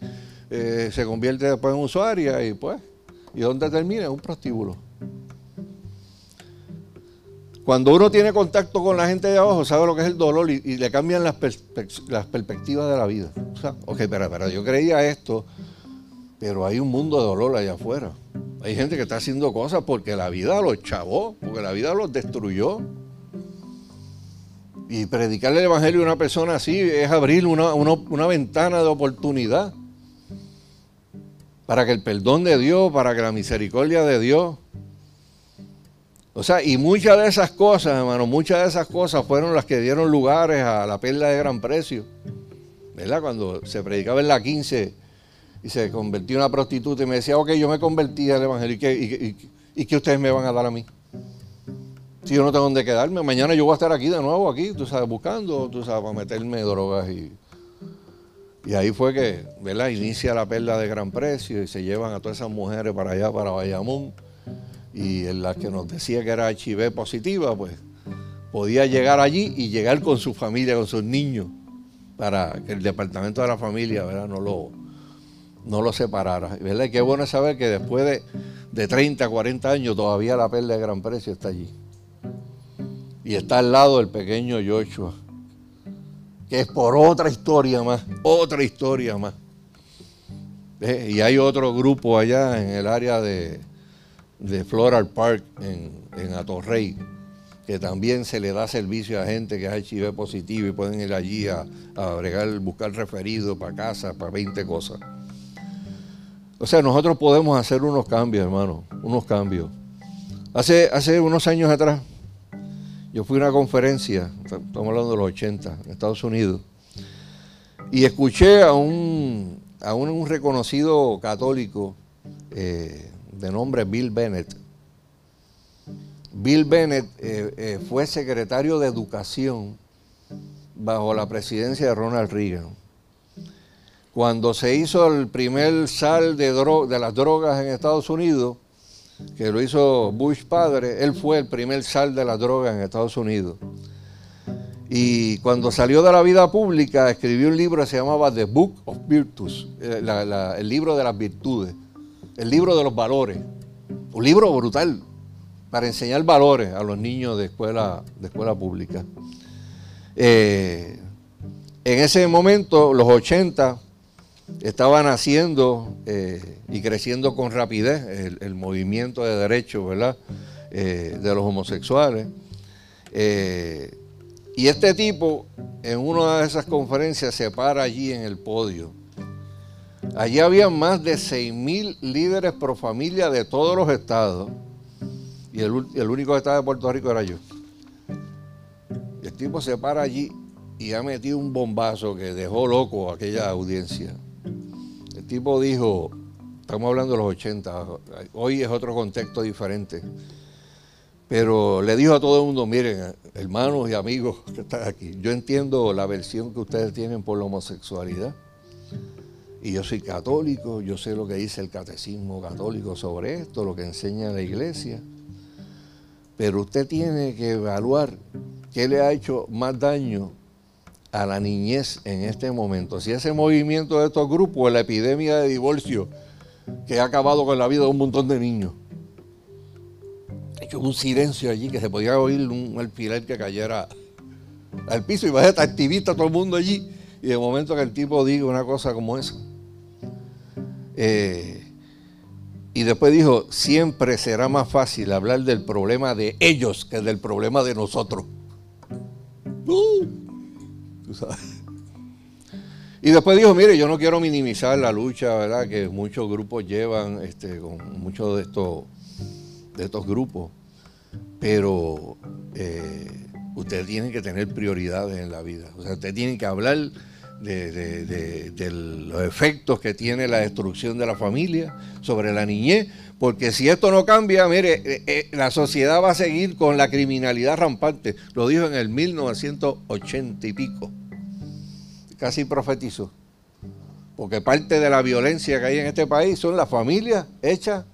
eh, se convierte después en usuaria y pues, ¿y dónde termina? Un prostíbulo. Cuando uno tiene contacto con la gente de abajo, sabe lo que es el dolor y, le cambian las, perspectivas de la vida. O sea, ok, espera, espera, yo creía esto, pero hay un mundo de dolor allá afuera. Hay gente que está haciendo cosas porque la vida los chavó, porque la vida los destruyó. Y predicarle el Evangelio a una persona así es abrir una, ventana de oportunidad para que el perdón de Dios, para que la misericordia de Dios. O sea, y muchas de esas cosas, hermano, muchas de esas cosas fueron las que dieron lugares a la perla de gran precio. ¿Verdad? Cuando se predicaba en la 15 y se convirtió en una prostituta y me decía, ok, yo me convertí al Evangelio, ¿y qué, ustedes me van a dar a mí? Si yo no tengo dónde quedarme, mañana yo voy a estar aquí de nuevo, aquí, tú sabes, buscando, tú sabes, para meterme drogas y... Y ahí fue que, ¿verdad? Inicia la perla de gran precio y se llevan a todas esas mujeres para allá, para Bayamón. Y en la que nos decía que era HIV positiva, pues podía llegar allí y llegar con su familia, con sus niños, para que el departamento de la familia, ¿verdad? No lo, no lo separara. ¿verdad? Y qué bueno saber que después de, de 30, 40 años todavía la perla de gran precio está allí. Y está al lado del pequeño Joshua, que es por otra historia más, otra historia más. Y hay otro grupo allá en el área de, de Floral Park, en, en Atorrey, que también se le da servicio a gente que es HIV positivo y pueden ir allí a, a buscar referido para casa, para 20 cosas. O sea, nosotros podemos hacer unos cambios, hermano, unos cambios. Hace, hace unos años atrás, yo fui a una conferencia, estamos hablando de los 80, en Estados Unidos, y escuché a un, a un, reconocido católico eh, de nombre Bill Bennett. Bill Bennett eh, eh, fue secretario de Educación bajo la presidencia de Ronald Reagan. Cuando se hizo el primer sal de, las drogas en Estados Unidos, que lo hizo Bush padre, él fue el primer sal de las drogas en Estados Unidos. Y cuando salió de la vida pública, escribió un libro que se llamaba The Book of Virtues, eh, el libro de las virtudes, el libro de los valores. Un libro brutal para enseñar valores a los niños de escuela, de escuela pública. Eh, en ese momento, los 80, estaban haciendo eh, y creciendo con rapidez el, movimiento de derechos, ¿verdad? Eh, de los homosexuales. Eh, y este tipo, en una de esas conferencias, se para allí en el podio. Allí había más de 6.000 líderes pro familia de todos los estados. Y el, el único estaba de Puerto Rico era yo. el tipo se para allí y ha metido un bombazo que dejó loco a aquella audiencia tipo dijo, estamos hablando de los 80, hoy es otro contexto diferente, pero le dijo a todo el mundo, miren, hermanos y amigos que están aquí, yo entiendo la versión que ustedes tienen por la homosexualidad. Y yo soy católico, yo sé lo que dice el catecismo católico sobre esto, lo que enseña la iglesia. Pero usted tiene que evaluar qué le ha hecho más daño a la niñez en este momento. Si ese movimiento de estos grupos, la epidemia de divorcio que ha acabado con la vida de un montón de niños. Hecho un silencio allí que se podía oír un alfiler que cayera al piso y va a activista todo el mundo allí. Y de momento que el tipo diga una cosa como esa. Eh, y después dijo, siempre será más fácil hablar del problema de ellos que del problema de nosotros. Y después dijo, mire, yo no quiero minimizar la lucha, ¿verdad? Que muchos grupos llevan, este, con muchos de estos, de estos grupos. Pero eh, ustedes tienen que tener prioridades en la vida. O sea, ustedes tienen que hablar de, los efectos que tiene la destrucción de la familia sobre la niñez, porque si esto no cambia, mire, eh, eh, la sociedad va a seguir con la criminalidad rampante. Lo dijo en el 1980 y pico. Casi profetizó. Porque parte de la violencia que hay en este país son las familias hechas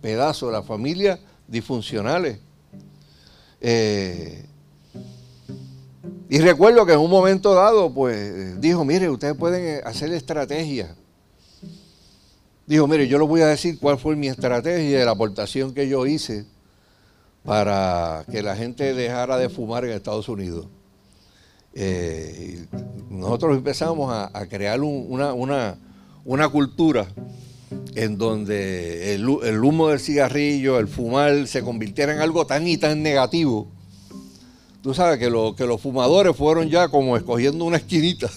pedazos, las familias disfuncionales. Eh, y recuerdo que en un momento dado, pues dijo, mire, ustedes pueden hacer estrategia. Dijo, mire, yo les voy a decir cuál fue mi estrategia de la aportación que yo hice para que la gente dejara de fumar en Estados Unidos. Eh, nosotros empezamos a, crear una, una, cultura en donde el, humo del cigarrillo, el fumar, se convirtiera en algo tan y tan negativo. Tú sabes que, lo, que los fumadores fueron ya como escogiendo una esquinita.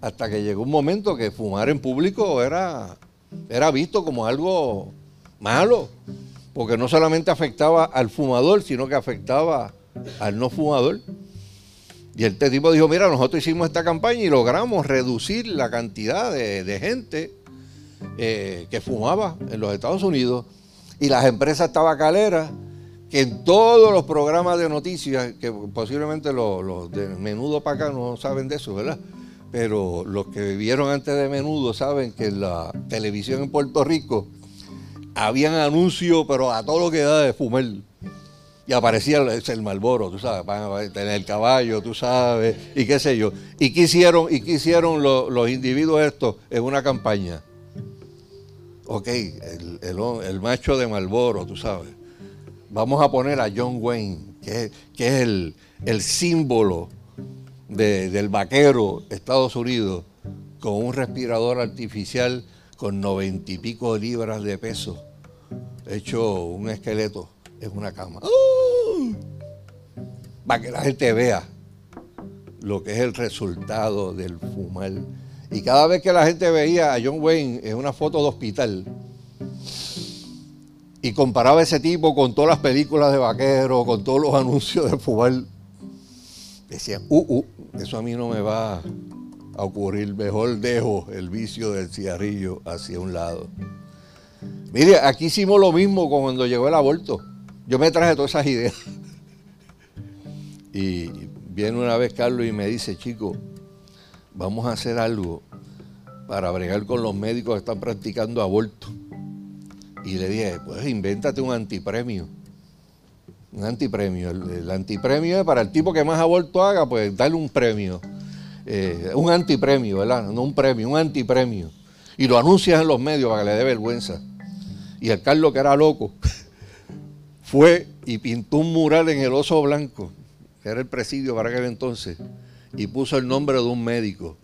Hasta que llegó un momento que fumar en público era, era visto como algo malo. Porque no solamente afectaba al fumador, sino que afectaba al no fumador. Y este tipo dijo, mira, nosotros hicimos esta campaña y logramos reducir la cantidad de, gente eh, que fumaba en los Estados Unidos. Y las empresas tabacaleras, que en todos los programas de noticias, que posiblemente los, de menudo para acá no saben de eso, ¿verdad? Pero los que vivieron antes de menudo saben que en la televisión en Puerto Rico habían anuncios, pero a todo lo que da de fumar y aparecía el, Malboro, tú sabes, tener el caballo, tú sabes, y qué sé yo. ¿Y qué hicieron, y hicieron los, individuos estos en una campaña? Ok, el, macho de Malboro, tú sabes. Vamos a poner a John Wayne, que, es el, símbolo del vaquero Estados Unidos, con un respirador artificial con noventa y pico libras de peso, hecho un esqueleto es una cama. ¡Uh! Para que la gente vea lo que es el resultado del fumar. Y cada vez que la gente veía a John Wayne en una foto de hospital y comparaba ese tipo con todas las películas de vaquero, con todos los anuncios de fumar, decían, uh, uh, eso a mí no me va a ocurrir. Mejor dejo el vicio del cigarrillo hacia un lado. Mire, aquí hicimos lo mismo cuando llegó el aborto. Yo me traje todas esas ideas. Y viene una vez Carlos y me dice, chico, vamos a hacer algo para bregar con los médicos que están practicando aborto. Y le dije, pues invéntate un antipremio. Un antipremio. El, antipremio es para el tipo que más aborto haga, pues darle un premio. Eh, un antipremio, ¿verdad? No un premio, un antipremio. Y lo anuncias en los medios para que le dé vergüenza. Y el Carlos, que era loco, fue y pintó un mural en el Oso Blanco, que era el presidio para aquel entonces, y puso el nombre de un médico.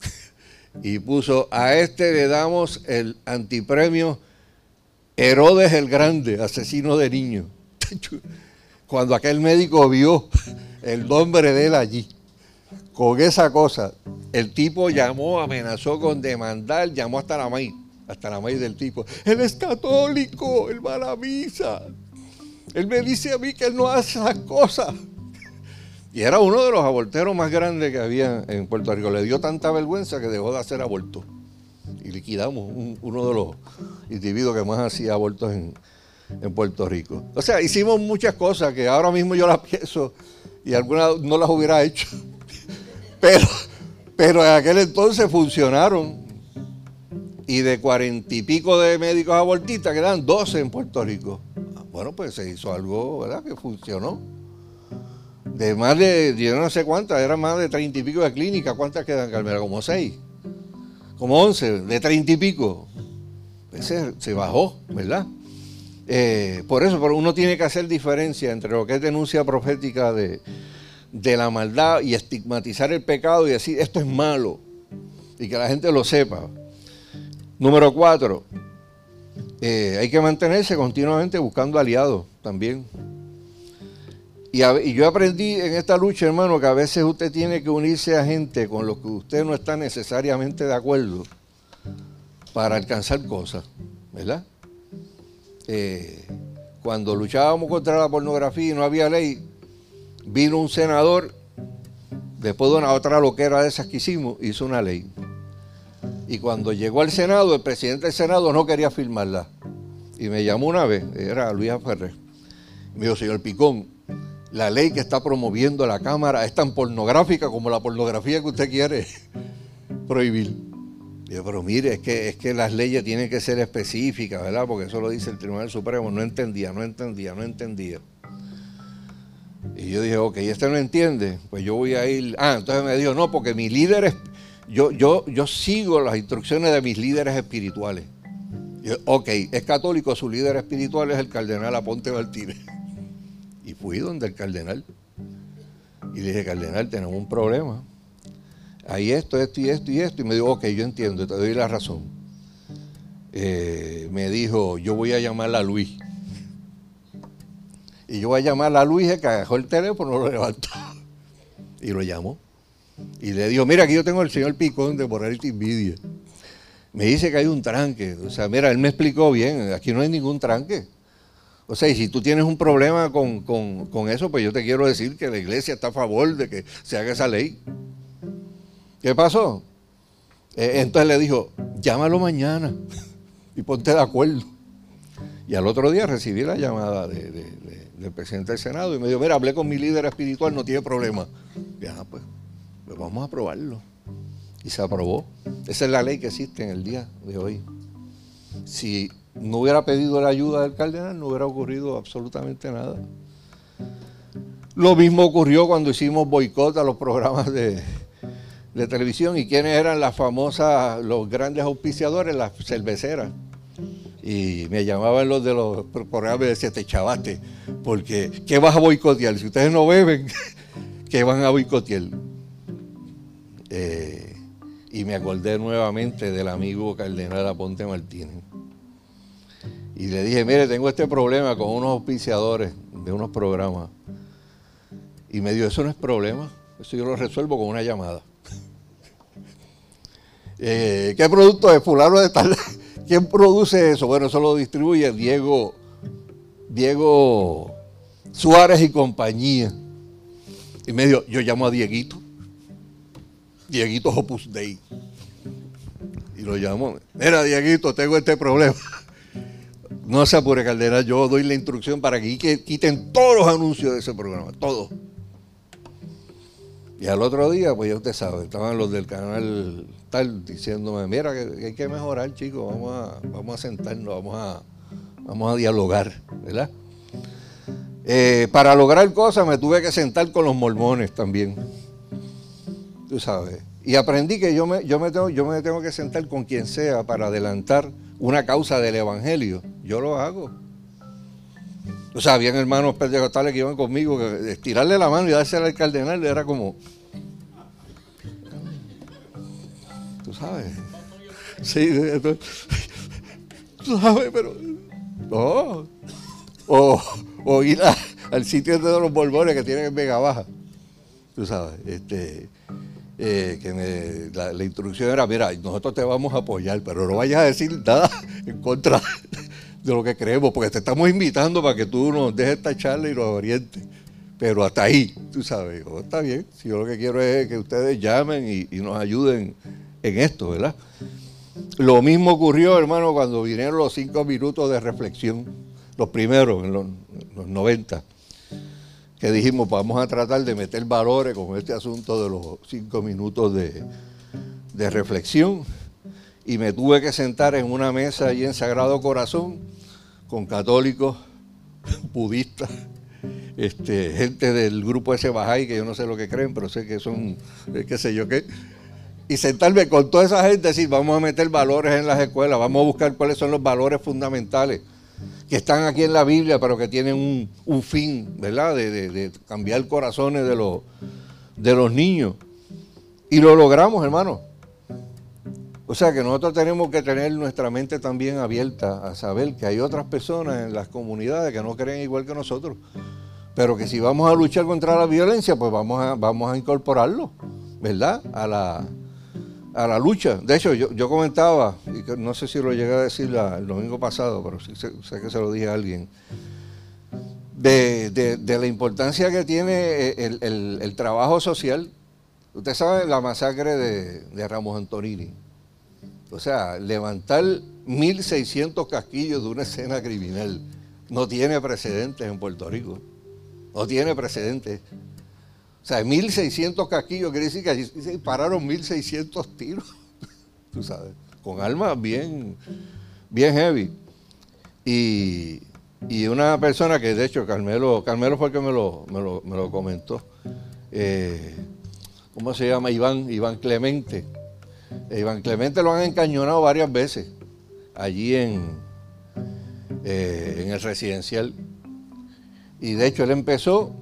y puso, a este le damos el antipremio Herodes el Grande, asesino de niños. Cuando aquel médico vio el nombre de él allí, con esa cosa, el tipo llamó, amenazó con demandar, llamó hasta la maíz, hasta la maíz del tipo. Él es católico, él va a la misa. Él me dice a mí que él no hace esas cosas. Y era uno de los aborteros más grandes que había en Puerto Rico. Le dio tanta vergüenza que dejó de hacer abortos. Y liquidamos uno de los individuos que más hacía abortos en, Puerto Rico. O sea, hicimos muchas cosas que ahora mismo yo las pienso y algunas no las hubiera hecho. Pero, pero en aquel entonces funcionaron. Y de cuarenta y pico de médicos abortistas quedan doce en Puerto Rico. Bueno, pues se hizo algo, ¿verdad? Que funcionó. De más de, yo no sé cuántas, eran más de treinta y pico de clínicas. ¿Cuántas quedan, Carmela? Como seis. Como once, de treinta y pico. Ese se bajó, ¿verdad? Eh, por eso, uno tiene que hacer diferencia entre lo que es denuncia profética de la maldad y estigmatizar el pecado y decir esto es malo y que la gente lo sepa. Número cuatro, eh, hay que mantenerse continuamente buscando aliados también. Y, yo aprendí en esta lucha, hermano, que a veces usted tiene que unirse a gente con los que usted no está necesariamente de acuerdo para alcanzar cosas, ¿verdad? Eh, cuando luchábamos contra la pornografía y no había ley, vino un senador, después de una otra loquera de esas que hicimos, hizo una ley. Y cuando llegó al Senado, el presidente del Senado no quería firmarla. Y me llamó una vez, era Luis Ferrer. Me dijo, señor Picón, la ley que está promoviendo la Cámara es tan pornográfica como la pornografía que usted quiere prohibir. Yo, pero mire, es que, es que las leyes tienen que ser específicas, ¿verdad? Porque eso lo dice el Tribunal Supremo. No entendía, no entendía, no entendía. Y yo dije, ok, este no entiende, pues yo voy a ir. Ah, entonces me dijo, no, porque mi líder es. Yo, yo, yo sigo las instrucciones de mis líderes espirituales. ok, es católico, su líder espiritual es el cardenal Aponte Martínez. Y fui donde el cardenal. Y le dije, cardenal, tenemos un problema. Hay esto, esto y esto y esto. Y me dijo, ok, yo entiendo, te doy la razón. Eh, me dijo, yo voy a llamar a Luis. Y yo voy a llamar a Luis, que agarró el teléfono, lo levantó. Y lo llamó. Y le dijo, mira, aquí yo tengo el señor Picón de Morality Envidia. Me dice que hay un tranque. O sea, mira, él me explicó bien, aquí no hay ningún tranque. O sea, y si tú tienes un problema con, con eso, pues yo te quiero decir que la iglesia está a favor de que se haga esa ley. ¿Qué pasó? Eh, entonces le dijo, llámalo mañana y ponte de acuerdo. Y al otro día recibí la llamada del presidente del Senado y me dijo, mira, hablé con mi líder espiritual, no tiene problema. Y ah, pues, pues vamos a aprobarlo. Y se aprobó. Esa es la ley que existe en el día de hoy. Si no hubiera pedido la ayuda del cardenal, no hubiera ocurrido absolutamente nada. Lo mismo ocurrió cuando hicimos boicot a los programas de, de televisión y quiénes eran las famosas, los grandes auspiciadores, las cerveceras. Y me llamaban los de los programas y decían, te chavaste, porque ¿qué vas a boicotear? Si ustedes no beben, ¿qué van a boicotear? Eh, y me acordé nuevamente del amigo Cardenal Aponte Martínez. Y le dije, mire, tengo este problema con unos auspiciadores de unos programas. Y me dijo, eso no es problema, eso yo lo resuelvo con una llamada. Eh, ¿Qué producto es fulano de tal? ¿Quién produce eso? Bueno, eso lo distribuye Diego, Diego Suárez y compañía. Y me dijo, yo llamo a Dieguito. Dieguito Opus Dei. Y lo llamo. Mira, Dieguito, tengo este problema. No se apure, Caldera, yo doy la instrucción para que quiten todos los anuncios de ese programa, todos. Y al otro día, pues ya usted sabe, estaban los del canal tal diciéndome, mira, que, hay que mejorar, chicos, vamos a, vamos a sentarnos, vamos a, vamos a dialogar, ¿verdad? Eh, para lograr cosas me tuve que sentar con los mormones también, tú sabes. Y aprendí que yo me, yo me, tengo, yo me tengo que sentar con quien sea para adelantar una causa del Evangelio. Yo lo hago. O sea, habían hermanos pentecostales que iban conmigo, que estirarle la mano y dársela al cardenal era como. Tú sabes. Sí, tú sabes, pero. No. O, ir al sitio de los borbones que tienen en Vega Baja. Tú sabes. Este, eh, que la, la, instrucción era, mira, nosotros te vamos a apoyar, pero no vayas a decir nada en contra de lo que creemos, porque te estamos invitando para que tú nos dejes esta charla y nos orientes. Pero hasta ahí, tú sabes, está bien, si yo lo que quiero es que ustedes llamen y, nos ayuden en esto, ¿verdad? Lo mismo ocurrió, hermano, cuando vinieron los cinco minutos de reflexión, los primeros, en los, 90, que dijimos, vamos a tratar de meter valores con este asunto de los cinco minutos de, de reflexión. Y me tuve que sentar en una mesa allí en Sagrado Corazón con católicos, budistas, este, gente del grupo ese Bahá'í, que yo no sé lo que creen, pero sé que son, eh, qué sé yo qué. Y sentarme con toda esa gente y decir, vamos a meter valores en las escuelas, vamos a buscar cuáles son los valores fundamentales que están aquí en la Biblia, pero que tienen un, fin, ¿verdad? De, de, cambiar corazones de los, de los niños. Y lo logramos, hermano. O sea que nosotros tenemos que tener nuestra mente también abierta a saber que hay otras personas en las comunidades que no creen igual que nosotros. pero que si vamos a luchar contra la violencia, pues vamos a, vamos a incorporarlo, ¿verdad? A la, a la lucha. De hecho, yo, comentaba, y no sé si lo llegué a decir el domingo pasado, pero sí, sé, que se lo dije a alguien, de, la importancia que tiene el, trabajo social. Usted sabe la masacre de, de Ramos Antonini. O sea, levantar 1.600 casquillos de una escena criminal no tiene precedentes en Puerto Rico. No tiene precedentes. O sea, 1.600 casquillos quiere decir que allí se dispararon 1.600 tiros, tú sabes, con armas bien, bien heavy. Y, una persona que de hecho Carmelo, Carmelo fue el que me lo, me lo, comentó. Eh, ¿Cómo se llama? Iván, Iván Clemente. Eh, Iván Clemente lo han encañonado varias veces allí en, eh, en el residencial. Y de hecho él empezó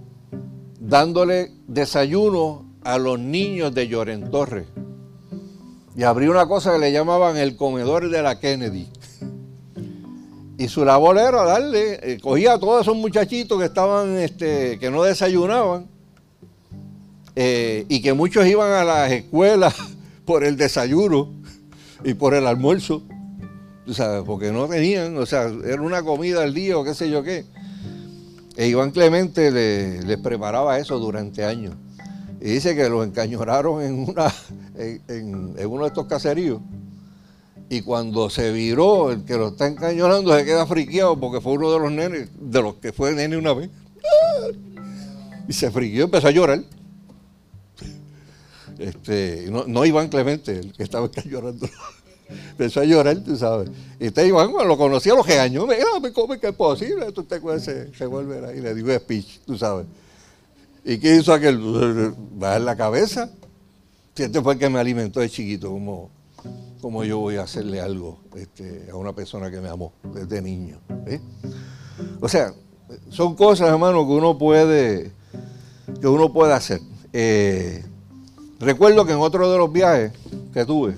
dándole desayuno a los niños de Lloren Torres. Y abrió una cosa que le llamaban el comedor de la Kennedy. Y su labor era darle, eh, cogía a todos esos muchachitos que estaban, este, que no desayunaban, eh, y que muchos iban a las escuelas por el desayuno y por el almuerzo, sabes, porque no tenían, o sea, era una comida al día o qué sé yo qué. E Iván Clemente les preparaba eso durante años. Y dice que los encañonaron en, uno de estos caseríos. Y cuando se viró, el que lo está encañonando se queda friqueado porque fue uno de los nenes, de los que fue nene una vez. Y se friqueó, empezó a llorar. Este, no, no Iván Clemente, el que estaba encañonando. Empezó a llorar, tú sabes. Y usted Iván, cuando lo conocía, lo regañó. Mira, me come que es posible. Tú te se, se vuelve ahí. Le digo speech, tú sabes. ¿Y qué hizo aquel? En la cabeza. Este fue el que me alimentó de chiquito, como, como yo voy a hacerle algo este, a una persona que me amó desde niño. O sea, son cosas, hermano, que uno puede, que uno puede hacer. Eh, recuerdo que en otro de los viajes que tuve,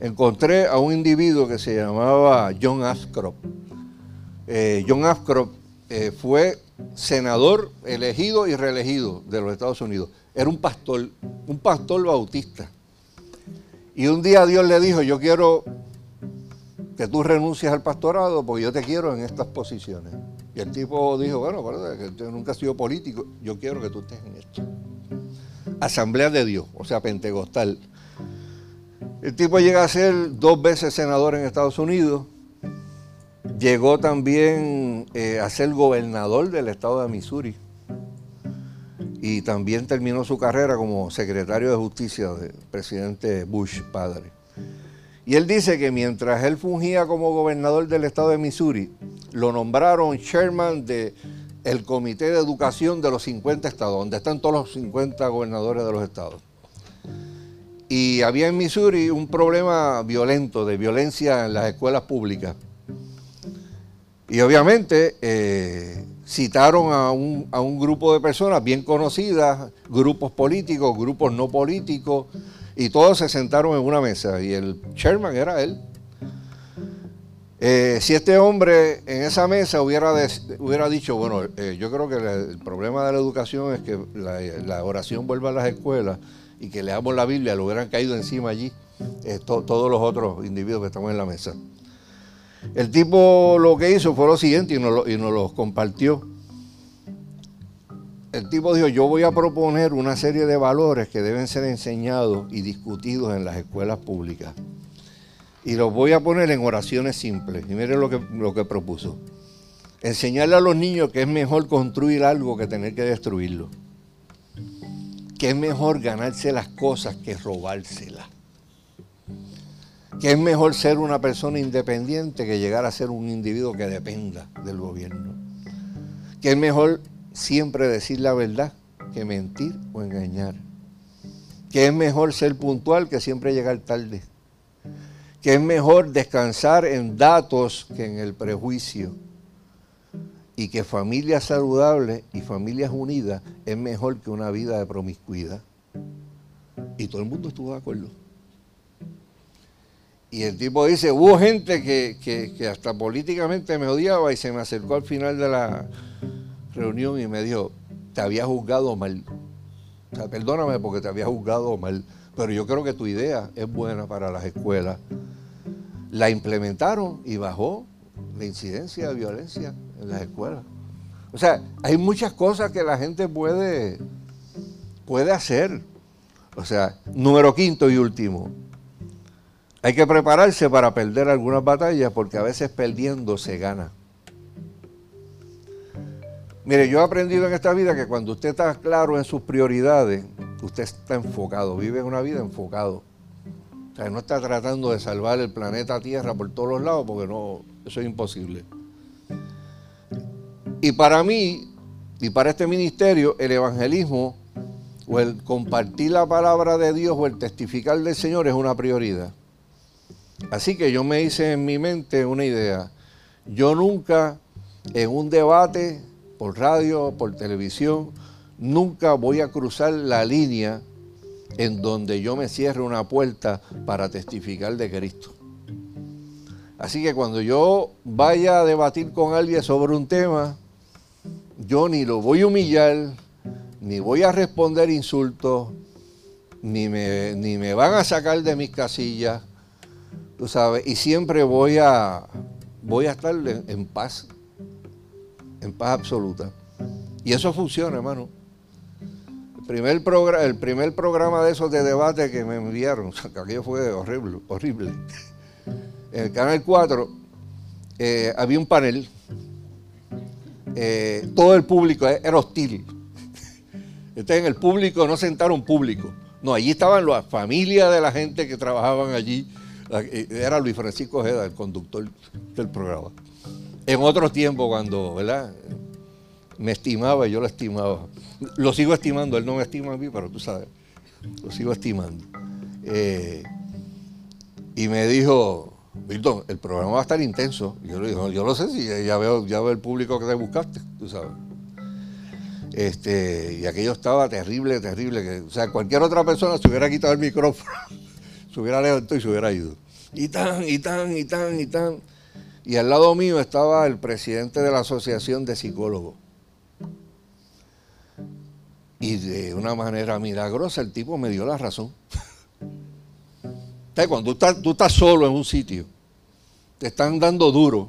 encontré a un individuo que se llamaba John Ashcroft. Eh, John Ashcroft eh, fue senador elegido y reelegido de los Estados Unidos. Era un pastor, un pastor bautista. Y un día Dios le dijo, yo quiero que tú renuncies al pastorado porque yo te quiero en estas posiciones. Y el tipo dijo, bueno, que usted nunca ha sido político, yo quiero que tú estés en esto. Asamblea de Dios, o sea, pentecostal. El tipo llega a ser dos veces senador en Estados Unidos. Llegó también eh, a ser gobernador del estado de Missouri. Y también terminó su carrera como secretario de justicia del presidente Bush padre. Y él dice que mientras él fungía como gobernador del estado de Missouri, lo nombraron chairman del el Comité de Educación de los 50 estados, donde están todos los 50 gobernadores de los estados. Y había en Missouri un problema violento, de violencia en las escuelas públicas. Y obviamente eh, citaron a un, a un, grupo de personas bien conocidas, grupos políticos, grupos no políticos, y todos se sentaron en una mesa y el chairman era él. Eh, si este hombre en esa mesa hubiera, hubiera dicho, bueno, eh, yo creo que el problema de la educación es que la, la oración vuelva a las escuelas, y que leamos la Biblia, le hubieran caído encima allí eh, todos los otros individuos que estamos en la mesa. El tipo lo que hizo fue lo siguiente y nos lo, y lo compartió. El tipo dijo, yo voy a proponer una serie de valores que deben ser enseñados y discutidos en las escuelas públicas. Y los voy a poner en oraciones simples. Y miren lo que, lo que propuso. Enseñarle a los niños que es mejor construir algo que tener que destruirlo que es mejor ganarse las cosas que robárselas. Que es mejor ser una persona independiente que llegar a ser un individuo que dependa del gobierno. Que es mejor siempre decir la verdad que mentir o engañar. Que es mejor ser puntual que siempre llegar tarde. Que es mejor descansar en datos que en el prejuicio y que familias saludables y familias unidas es mejor que una vida de promiscuidad. Y todo el mundo estuvo de acuerdo. Y el tipo dice, hubo gente que, hasta políticamente me odiaba y se me acercó al final de la reunión y me dijo, te había juzgado mal. O sea, perdóname porque te había juzgado mal, pero yo creo que tu idea es buena para las escuelas. La implementaron y bajó la incidencia de violencia en las escuelas. O sea, hay muchas cosas que la gente puede, puede hacer. O sea, número quinto y último. Hay que prepararse para perder algunas batallas porque a veces perdiendo se gana. Mire, yo he aprendido en esta vida que cuando usted está claro en sus prioridades, usted está enfocado, vive una vida enfocado. O sea, no está tratando de salvar el planeta Tierra por todos los lados porque no, eso es imposible. Y para mí, y para este ministerio, el evangelismo o el compartir la palabra de Dios o el testificar del Señor es una prioridad. Así que yo me hice en mi mente una idea. Yo nunca en un debate por radio, por televisión, nunca voy a cruzar la línea en donde yo me cierre una puerta para testificar de Cristo. Así que cuando yo vaya a debatir con alguien sobre un tema, yo ni lo voy a humillar, ni voy a responder insultos, ni me, ni me van a sacar de mis casillas, tú sabes, y siempre voy a, voy a estar en, paz, en paz absoluta. Y eso funciona, hermano. El primer, el primer programa de esos de debate que me enviaron, aquello fue horrible, horrible. En el Canal 4 eh, había un panel eh, todo el público era hostil. Entonces en el público no sentaron público. No, allí estaban las familias de la gente que trabajaban allí. Eh, era Luis Francisco Ojeda, el conductor del programa. En otro tiempo, cuando, ¿verdad? Me estimaba yo lo estimaba. Lo sigo estimando, él no me estima a mí, pero tú sabes, lo sigo estimando. Y me dijo, Milton, el programa va a estar intenso. yo le digo, yo lo sé, si ya veo, ya veo el público que te buscaste, tú sabes. Este, y aquello estaba terrible, terrible. Que, o sea, cualquier otra persona se hubiera quitado el micrófono, se hubiera levantado y se hubiera ido. Y tan, y tan, y tan, y tan. Y al lado mío estaba el presidente de la Asociación de Psicólogos. Y de una manera milagrosa el tipo me dio la razón. Cuando tú estás, solo en un sitio, te están dando duro,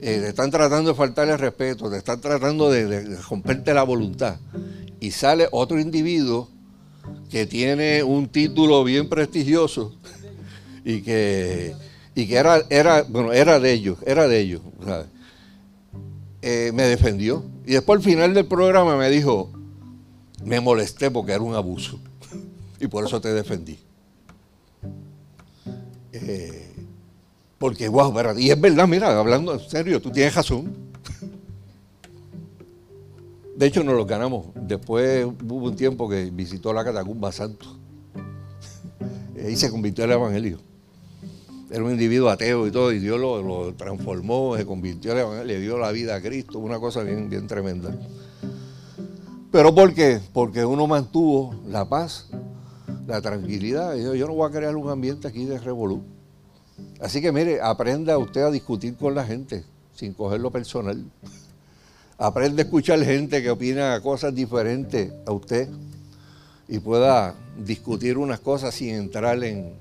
eh, te están tratando de faltarle respeto, te están tratando de, romperte la voluntad, y sale otro individuo que tiene un título bien prestigioso y que, era de ellos, era de ellos, eh, me defendió. Y después al final del programa me dijo, me molesté porque era un abuso y por eso te defendí. Eh, porque, wow, y es verdad, mira, hablando en serio, tú tienes razón. De hecho, nos lo ganamos. Después hubo un tiempo que visitó la catacumba santo. y se convirtió el evangelio. Era un individuo ateo y todo, y Dios lo, transformó, se convirtió al evangelio, le dio la vida a Cristo, una cosa bien, bien tremenda. ¿Pero por qué? Porque uno mantuvo la paz la tranquilidad. Yo, no voy a crear un ambiente aquí de revolú. Así que mire, aprenda usted a discutir con la gente sin cogerlo personal. Aprende a escuchar gente que opina cosas diferentes a usted y pueda discutir unas cosas sin entrar en,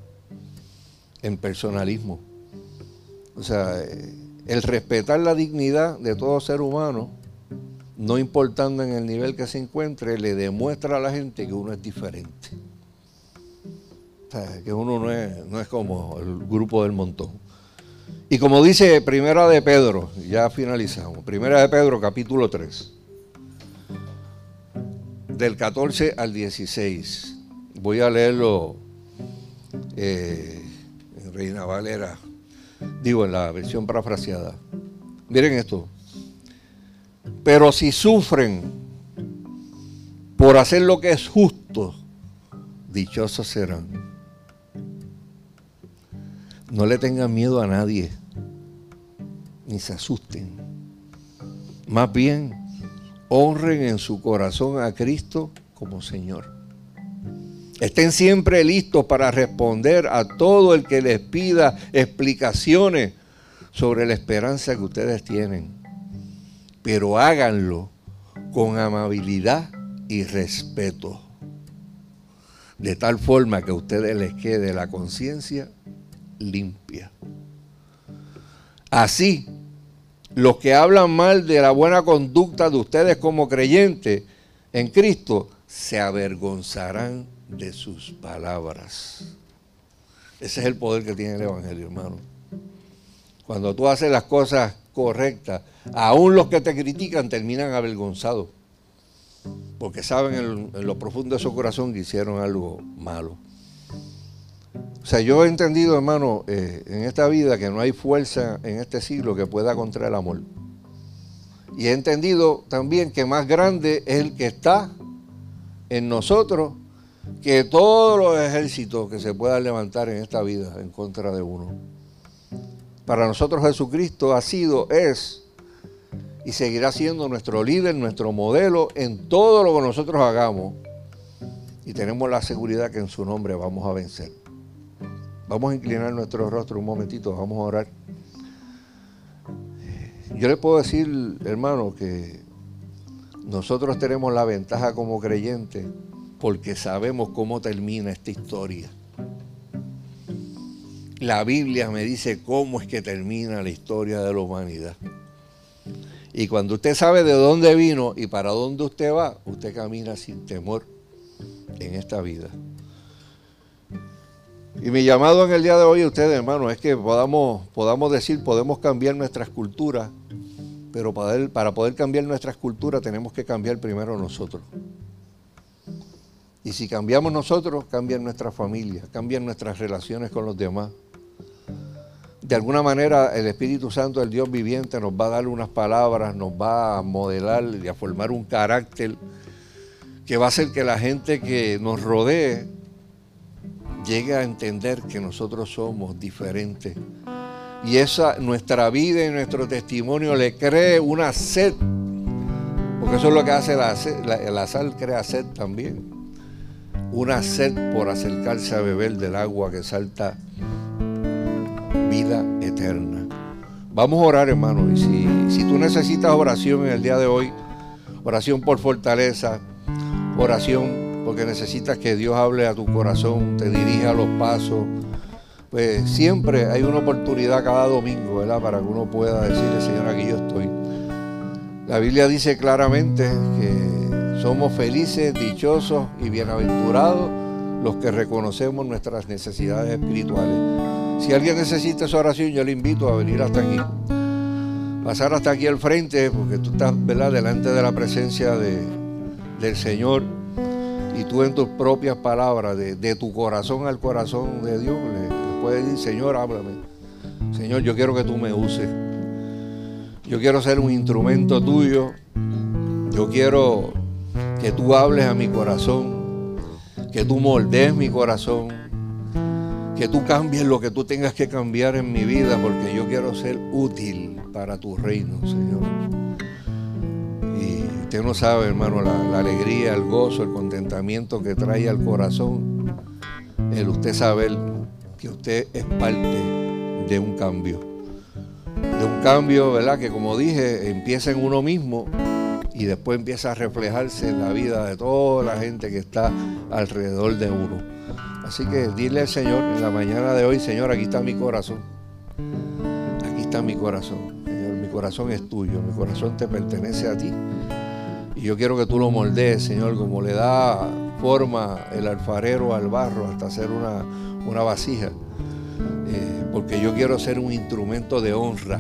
en personalismo. O sea, el respetar la dignidad de todo ser humano, no importando en el nivel que se encuentre, le demuestra a la gente que uno es diferente que uno no es, no es como el grupo del montón. Y como dice Primera de Pedro, ya finalizamos, Primera de Pedro capítulo 3, del 14 al 16. Voy a leerlo eh, en Reina Valera, digo en la versión parafraseada. Miren esto. Pero si sufren por hacer lo que es justo, dichosos serán. No le tengan miedo a nadie, ni se asusten. Más bien, honren en su corazón a Cristo como Señor. Estén siempre listos para responder a todo el que les pida explicaciones sobre la esperanza que ustedes tienen. Pero háganlo con amabilidad y respeto, de tal forma que a ustedes les quede la conciencia limpia. Así, los que hablan mal de la buena conducta de ustedes como creyentes en Cristo se avergonzarán de sus palabras. Ese es el poder que tiene el Evangelio, hermano. Cuando tú haces las cosas correctas, aún los que te critican terminan avergonzados, porque saben en, lo profundo de su corazón que hicieron algo malo. O sea, yo he entendido, hermano, eh, en esta vida que no hay fuerza en este siglo que pueda contra el amor. Y he entendido también que más grande es el que está en nosotros que todos los ejércitos que se puedan levantar en esta vida en contra de uno. Para nosotros Jesucristo ha sido, es y seguirá siendo nuestro líder, nuestro modelo en todo lo que nosotros hagamos. Y tenemos la seguridad que en su nombre vamos a vencer. Vamos a inclinar nuestro rostro un momentito, vamos a orar. Yo le puedo decir, hermano, que nosotros tenemos la ventaja como creyentes porque sabemos cómo termina esta historia. La Biblia me dice cómo es que termina la historia de la humanidad. Y cuando usted sabe de dónde vino y para dónde usted va, usted camina sin temor en esta vida. Y mi llamado en el día de hoy a ustedes, hermanos, es que podamos, podamos decir, podemos cambiar nuestras culturas, pero para, para poder cambiar nuestras culturas tenemos que cambiar primero nosotros. Y si cambiamos nosotros, cambian nuestra familia, cambian nuestras relaciones con los demás. De alguna manera el Espíritu Santo, el Dios viviente, nos va a dar unas palabras, nos va a modelar y a formar un carácter que va a hacer que la gente que nos rodee llegue a entender que nosotros somos diferentes. Y esa nuestra vida y nuestro testimonio le cree una sed, porque eso es lo que hace la, sal, crea sed también una sed por acercarse a beber del agua que salta vida eterna. Vamos a orar, hermano, y si, si tú necesitas oración en el día de hoy, oración por fortaleza, oración porque necesitas que Dios hable a tu corazón, te dirija los pasos, pues siempre hay una oportunidad cada domingo, ¿verdad? Para que uno pueda decirle, Señor, aquí yo estoy. La Biblia dice claramente que somos felices, dichosos y bienaventurados los que reconocemos nuestras necesidades espirituales. Si alguien necesita esa oración, yo le invito a venir hasta aquí. Pasar hasta aquí al frente, porque tú estás ¿verdad? delante de la presencia del Señor y tú en tus propias palabras, de, tu corazón al corazón de Dios, le puedes decir, Señor, háblame. Señor, yo quiero que tú me uses. Yo quiero ser un instrumento tuyo. Yo quiero que tú hables a mi corazón, que tú moldees mi corazón, que tú cambies lo que tú tengas que cambiar en mi vida, porque yo quiero ser útil para tu reino, Señor. No sabe, hermano, la, alegría, el gozo, el contentamiento que trae al corazón, el usted saber que usted es parte de un cambio. De un cambio, ¿verdad? Que como dije, empieza en uno mismo y después empieza a reflejarse en la vida de toda la gente que está alrededor de uno. Así que dile al Señor en la mañana de hoy, Señor, aquí está mi corazón. Aquí está mi corazón. Señor, mi corazón es tuyo, mi corazón te pertenece a ti. Yo quiero que tú lo moldees, Señor, como le da forma el alfarero al barro hasta hacer una, una vasija. Eh, porque yo quiero ser un instrumento de honra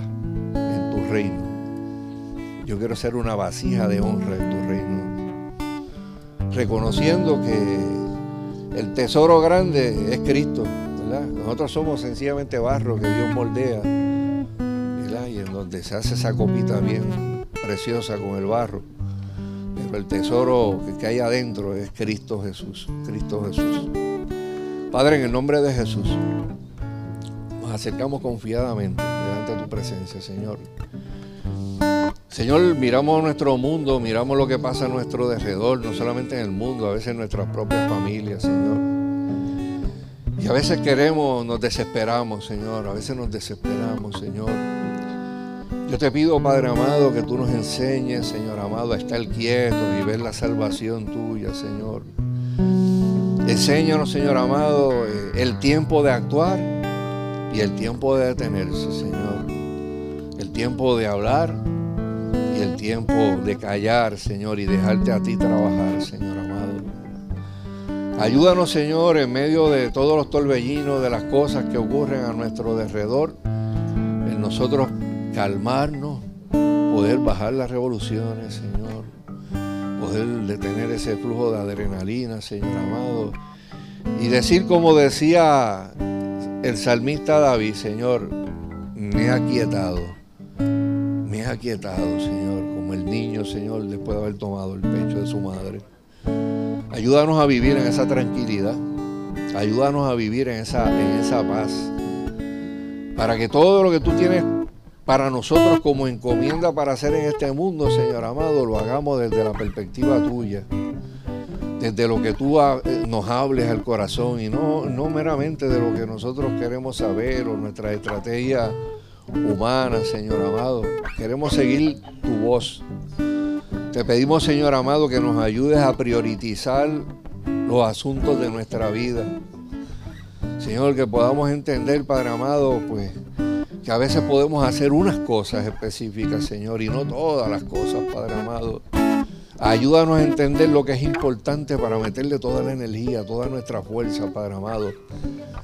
en tu reino. Yo quiero ser una vasija de honra en tu reino. Reconociendo que el tesoro grande es Cristo. Nosotros somos sencillamente barro que Dios moldea. Y en donde se hace esa copita bien preciosa con el barro. El tesoro que hay adentro es Cristo Jesús. Cristo Jesús. Padre, en el nombre de Jesús, nos acercamos confiadamente delante de tu presencia, Señor. Señor, miramos nuestro mundo, miramos lo que pasa a nuestro derredor, no solamente en el mundo, a veces en nuestras propias familias, Señor. Y a veces queremos, nos desesperamos, Señor, a veces nos desesperamos, Señor. Yo te pido, Padre amado, que tú nos enseñes, Señor amado, a estar quietos y ver la salvación tuya, Señor. Enséñanos, Señor amado, eh, el tiempo de actuar y el tiempo de detenerse, Señor. El tiempo de hablar y el tiempo de callar, Señor, y dejarte a ti trabajar, Señor amado. Ayúdanos, Señor, en medio de todos los torbellinos, de las cosas que ocurren a nuestro derredor, en nosotros calmarnos, poder bajar las revoluciones, Señor, poder detener ese flujo de adrenalina, Señor amado, y decir como decía el salmista David, Señor, me ha quietado, me ha quietado, Señor, como el niño, Señor, después de haber tomado el pecho de su madre. Ayúdanos a vivir en esa tranquilidad, ayúdanos a vivir en esa, en esa paz, para que todo lo que tú tienes para nosotros como encomienda para hacer en este mundo, Señor amado, lo hagamos desde la perspectiva tuya, desde lo que tú eh, nos hables al corazón y no, no meramente de lo que nosotros queremos saber o nuestra estrategia humana, Señor amado. Queremos seguir tu voz. Te pedimos, Señor amado, que nos ayudes a priorizar los asuntos de nuestra vida. Señor, que podamos entender, Padre amado, pues que a veces podemos hacer unas cosas específicas, Señor, y no todas las cosas, Padre amado. Ayúdanos a entender lo que es importante para meterle toda la energía, toda nuestra fuerza, Padre amado,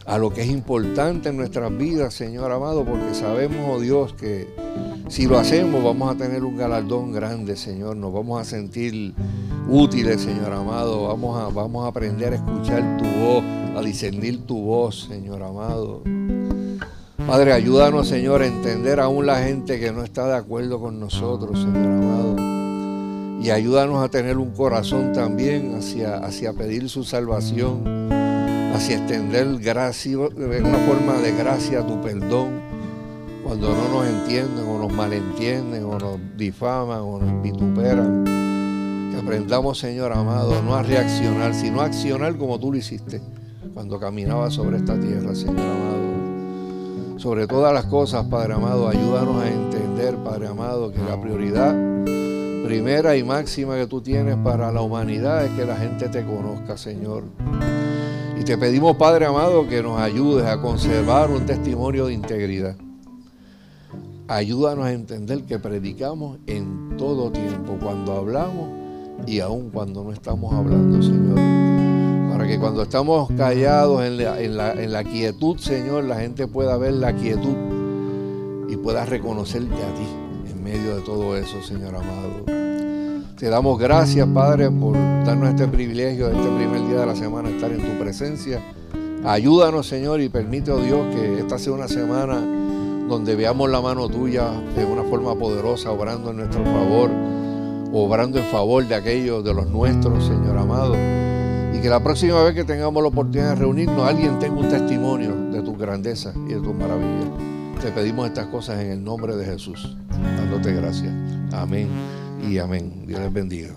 a lo que es importante en nuestras vidas, Señor amado, porque sabemos, oh Dios, que si lo hacemos vamos a tener un galardón grande, Señor, nos vamos a sentir útiles, Señor amado, vamos a, vamos a aprender a escuchar tu voz, a discernir tu voz, Señor amado. Padre, ayúdanos, Señor, a entender aún la gente que no está de acuerdo con nosotros, Señor amado. Y ayúdanos a tener un corazón también hacia, hacia pedir su salvación, hacia extender gracia, una forma de gracia, tu perdón, cuando no nos entienden o nos malentienden o nos difaman o nos vituperan. Que aprendamos, Señor amado, no a reaccionar, sino a accionar como tú lo hiciste cuando caminabas sobre esta tierra, Señor amado sobre todas las cosas, Padre amado, ayúdanos a entender, Padre amado, que la prioridad primera y máxima que tú tienes para la humanidad es que la gente te conozca, Señor. Y te pedimos, Padre amado, que nos ayudes a conservar un testimonio de integridad. Ayúdanos a entender que predicamos en todo tiempo, cuando hablamos y aun cuando no estamos hablando, Señor para que cuando estamos callados en la, quietud, Señor, la gente pueda ver la quietud y pueda reconocerte a ti en medio de todo eso, Señor amado. Te damos gracias, Padre, por darnos este privilegio de este primer día de la semana estar en tu presencia. Ayúdanos, Señor, y permite, oh Dios, que esta sea una semana donde veamos la mano tuya de una forma poderosa, obrando en nuestro favor, obrando en favor de aquellos, de los nuestros, Señor amado que la próxima vez que tengamos la oportunidad de reunirnos, alguien tenga un testimonio de tu grandeza y de tu maravilla. Te pedimos estas cosas en el nombre de Jesús, dándote gracias. Amén y amén. Dios les bendiga.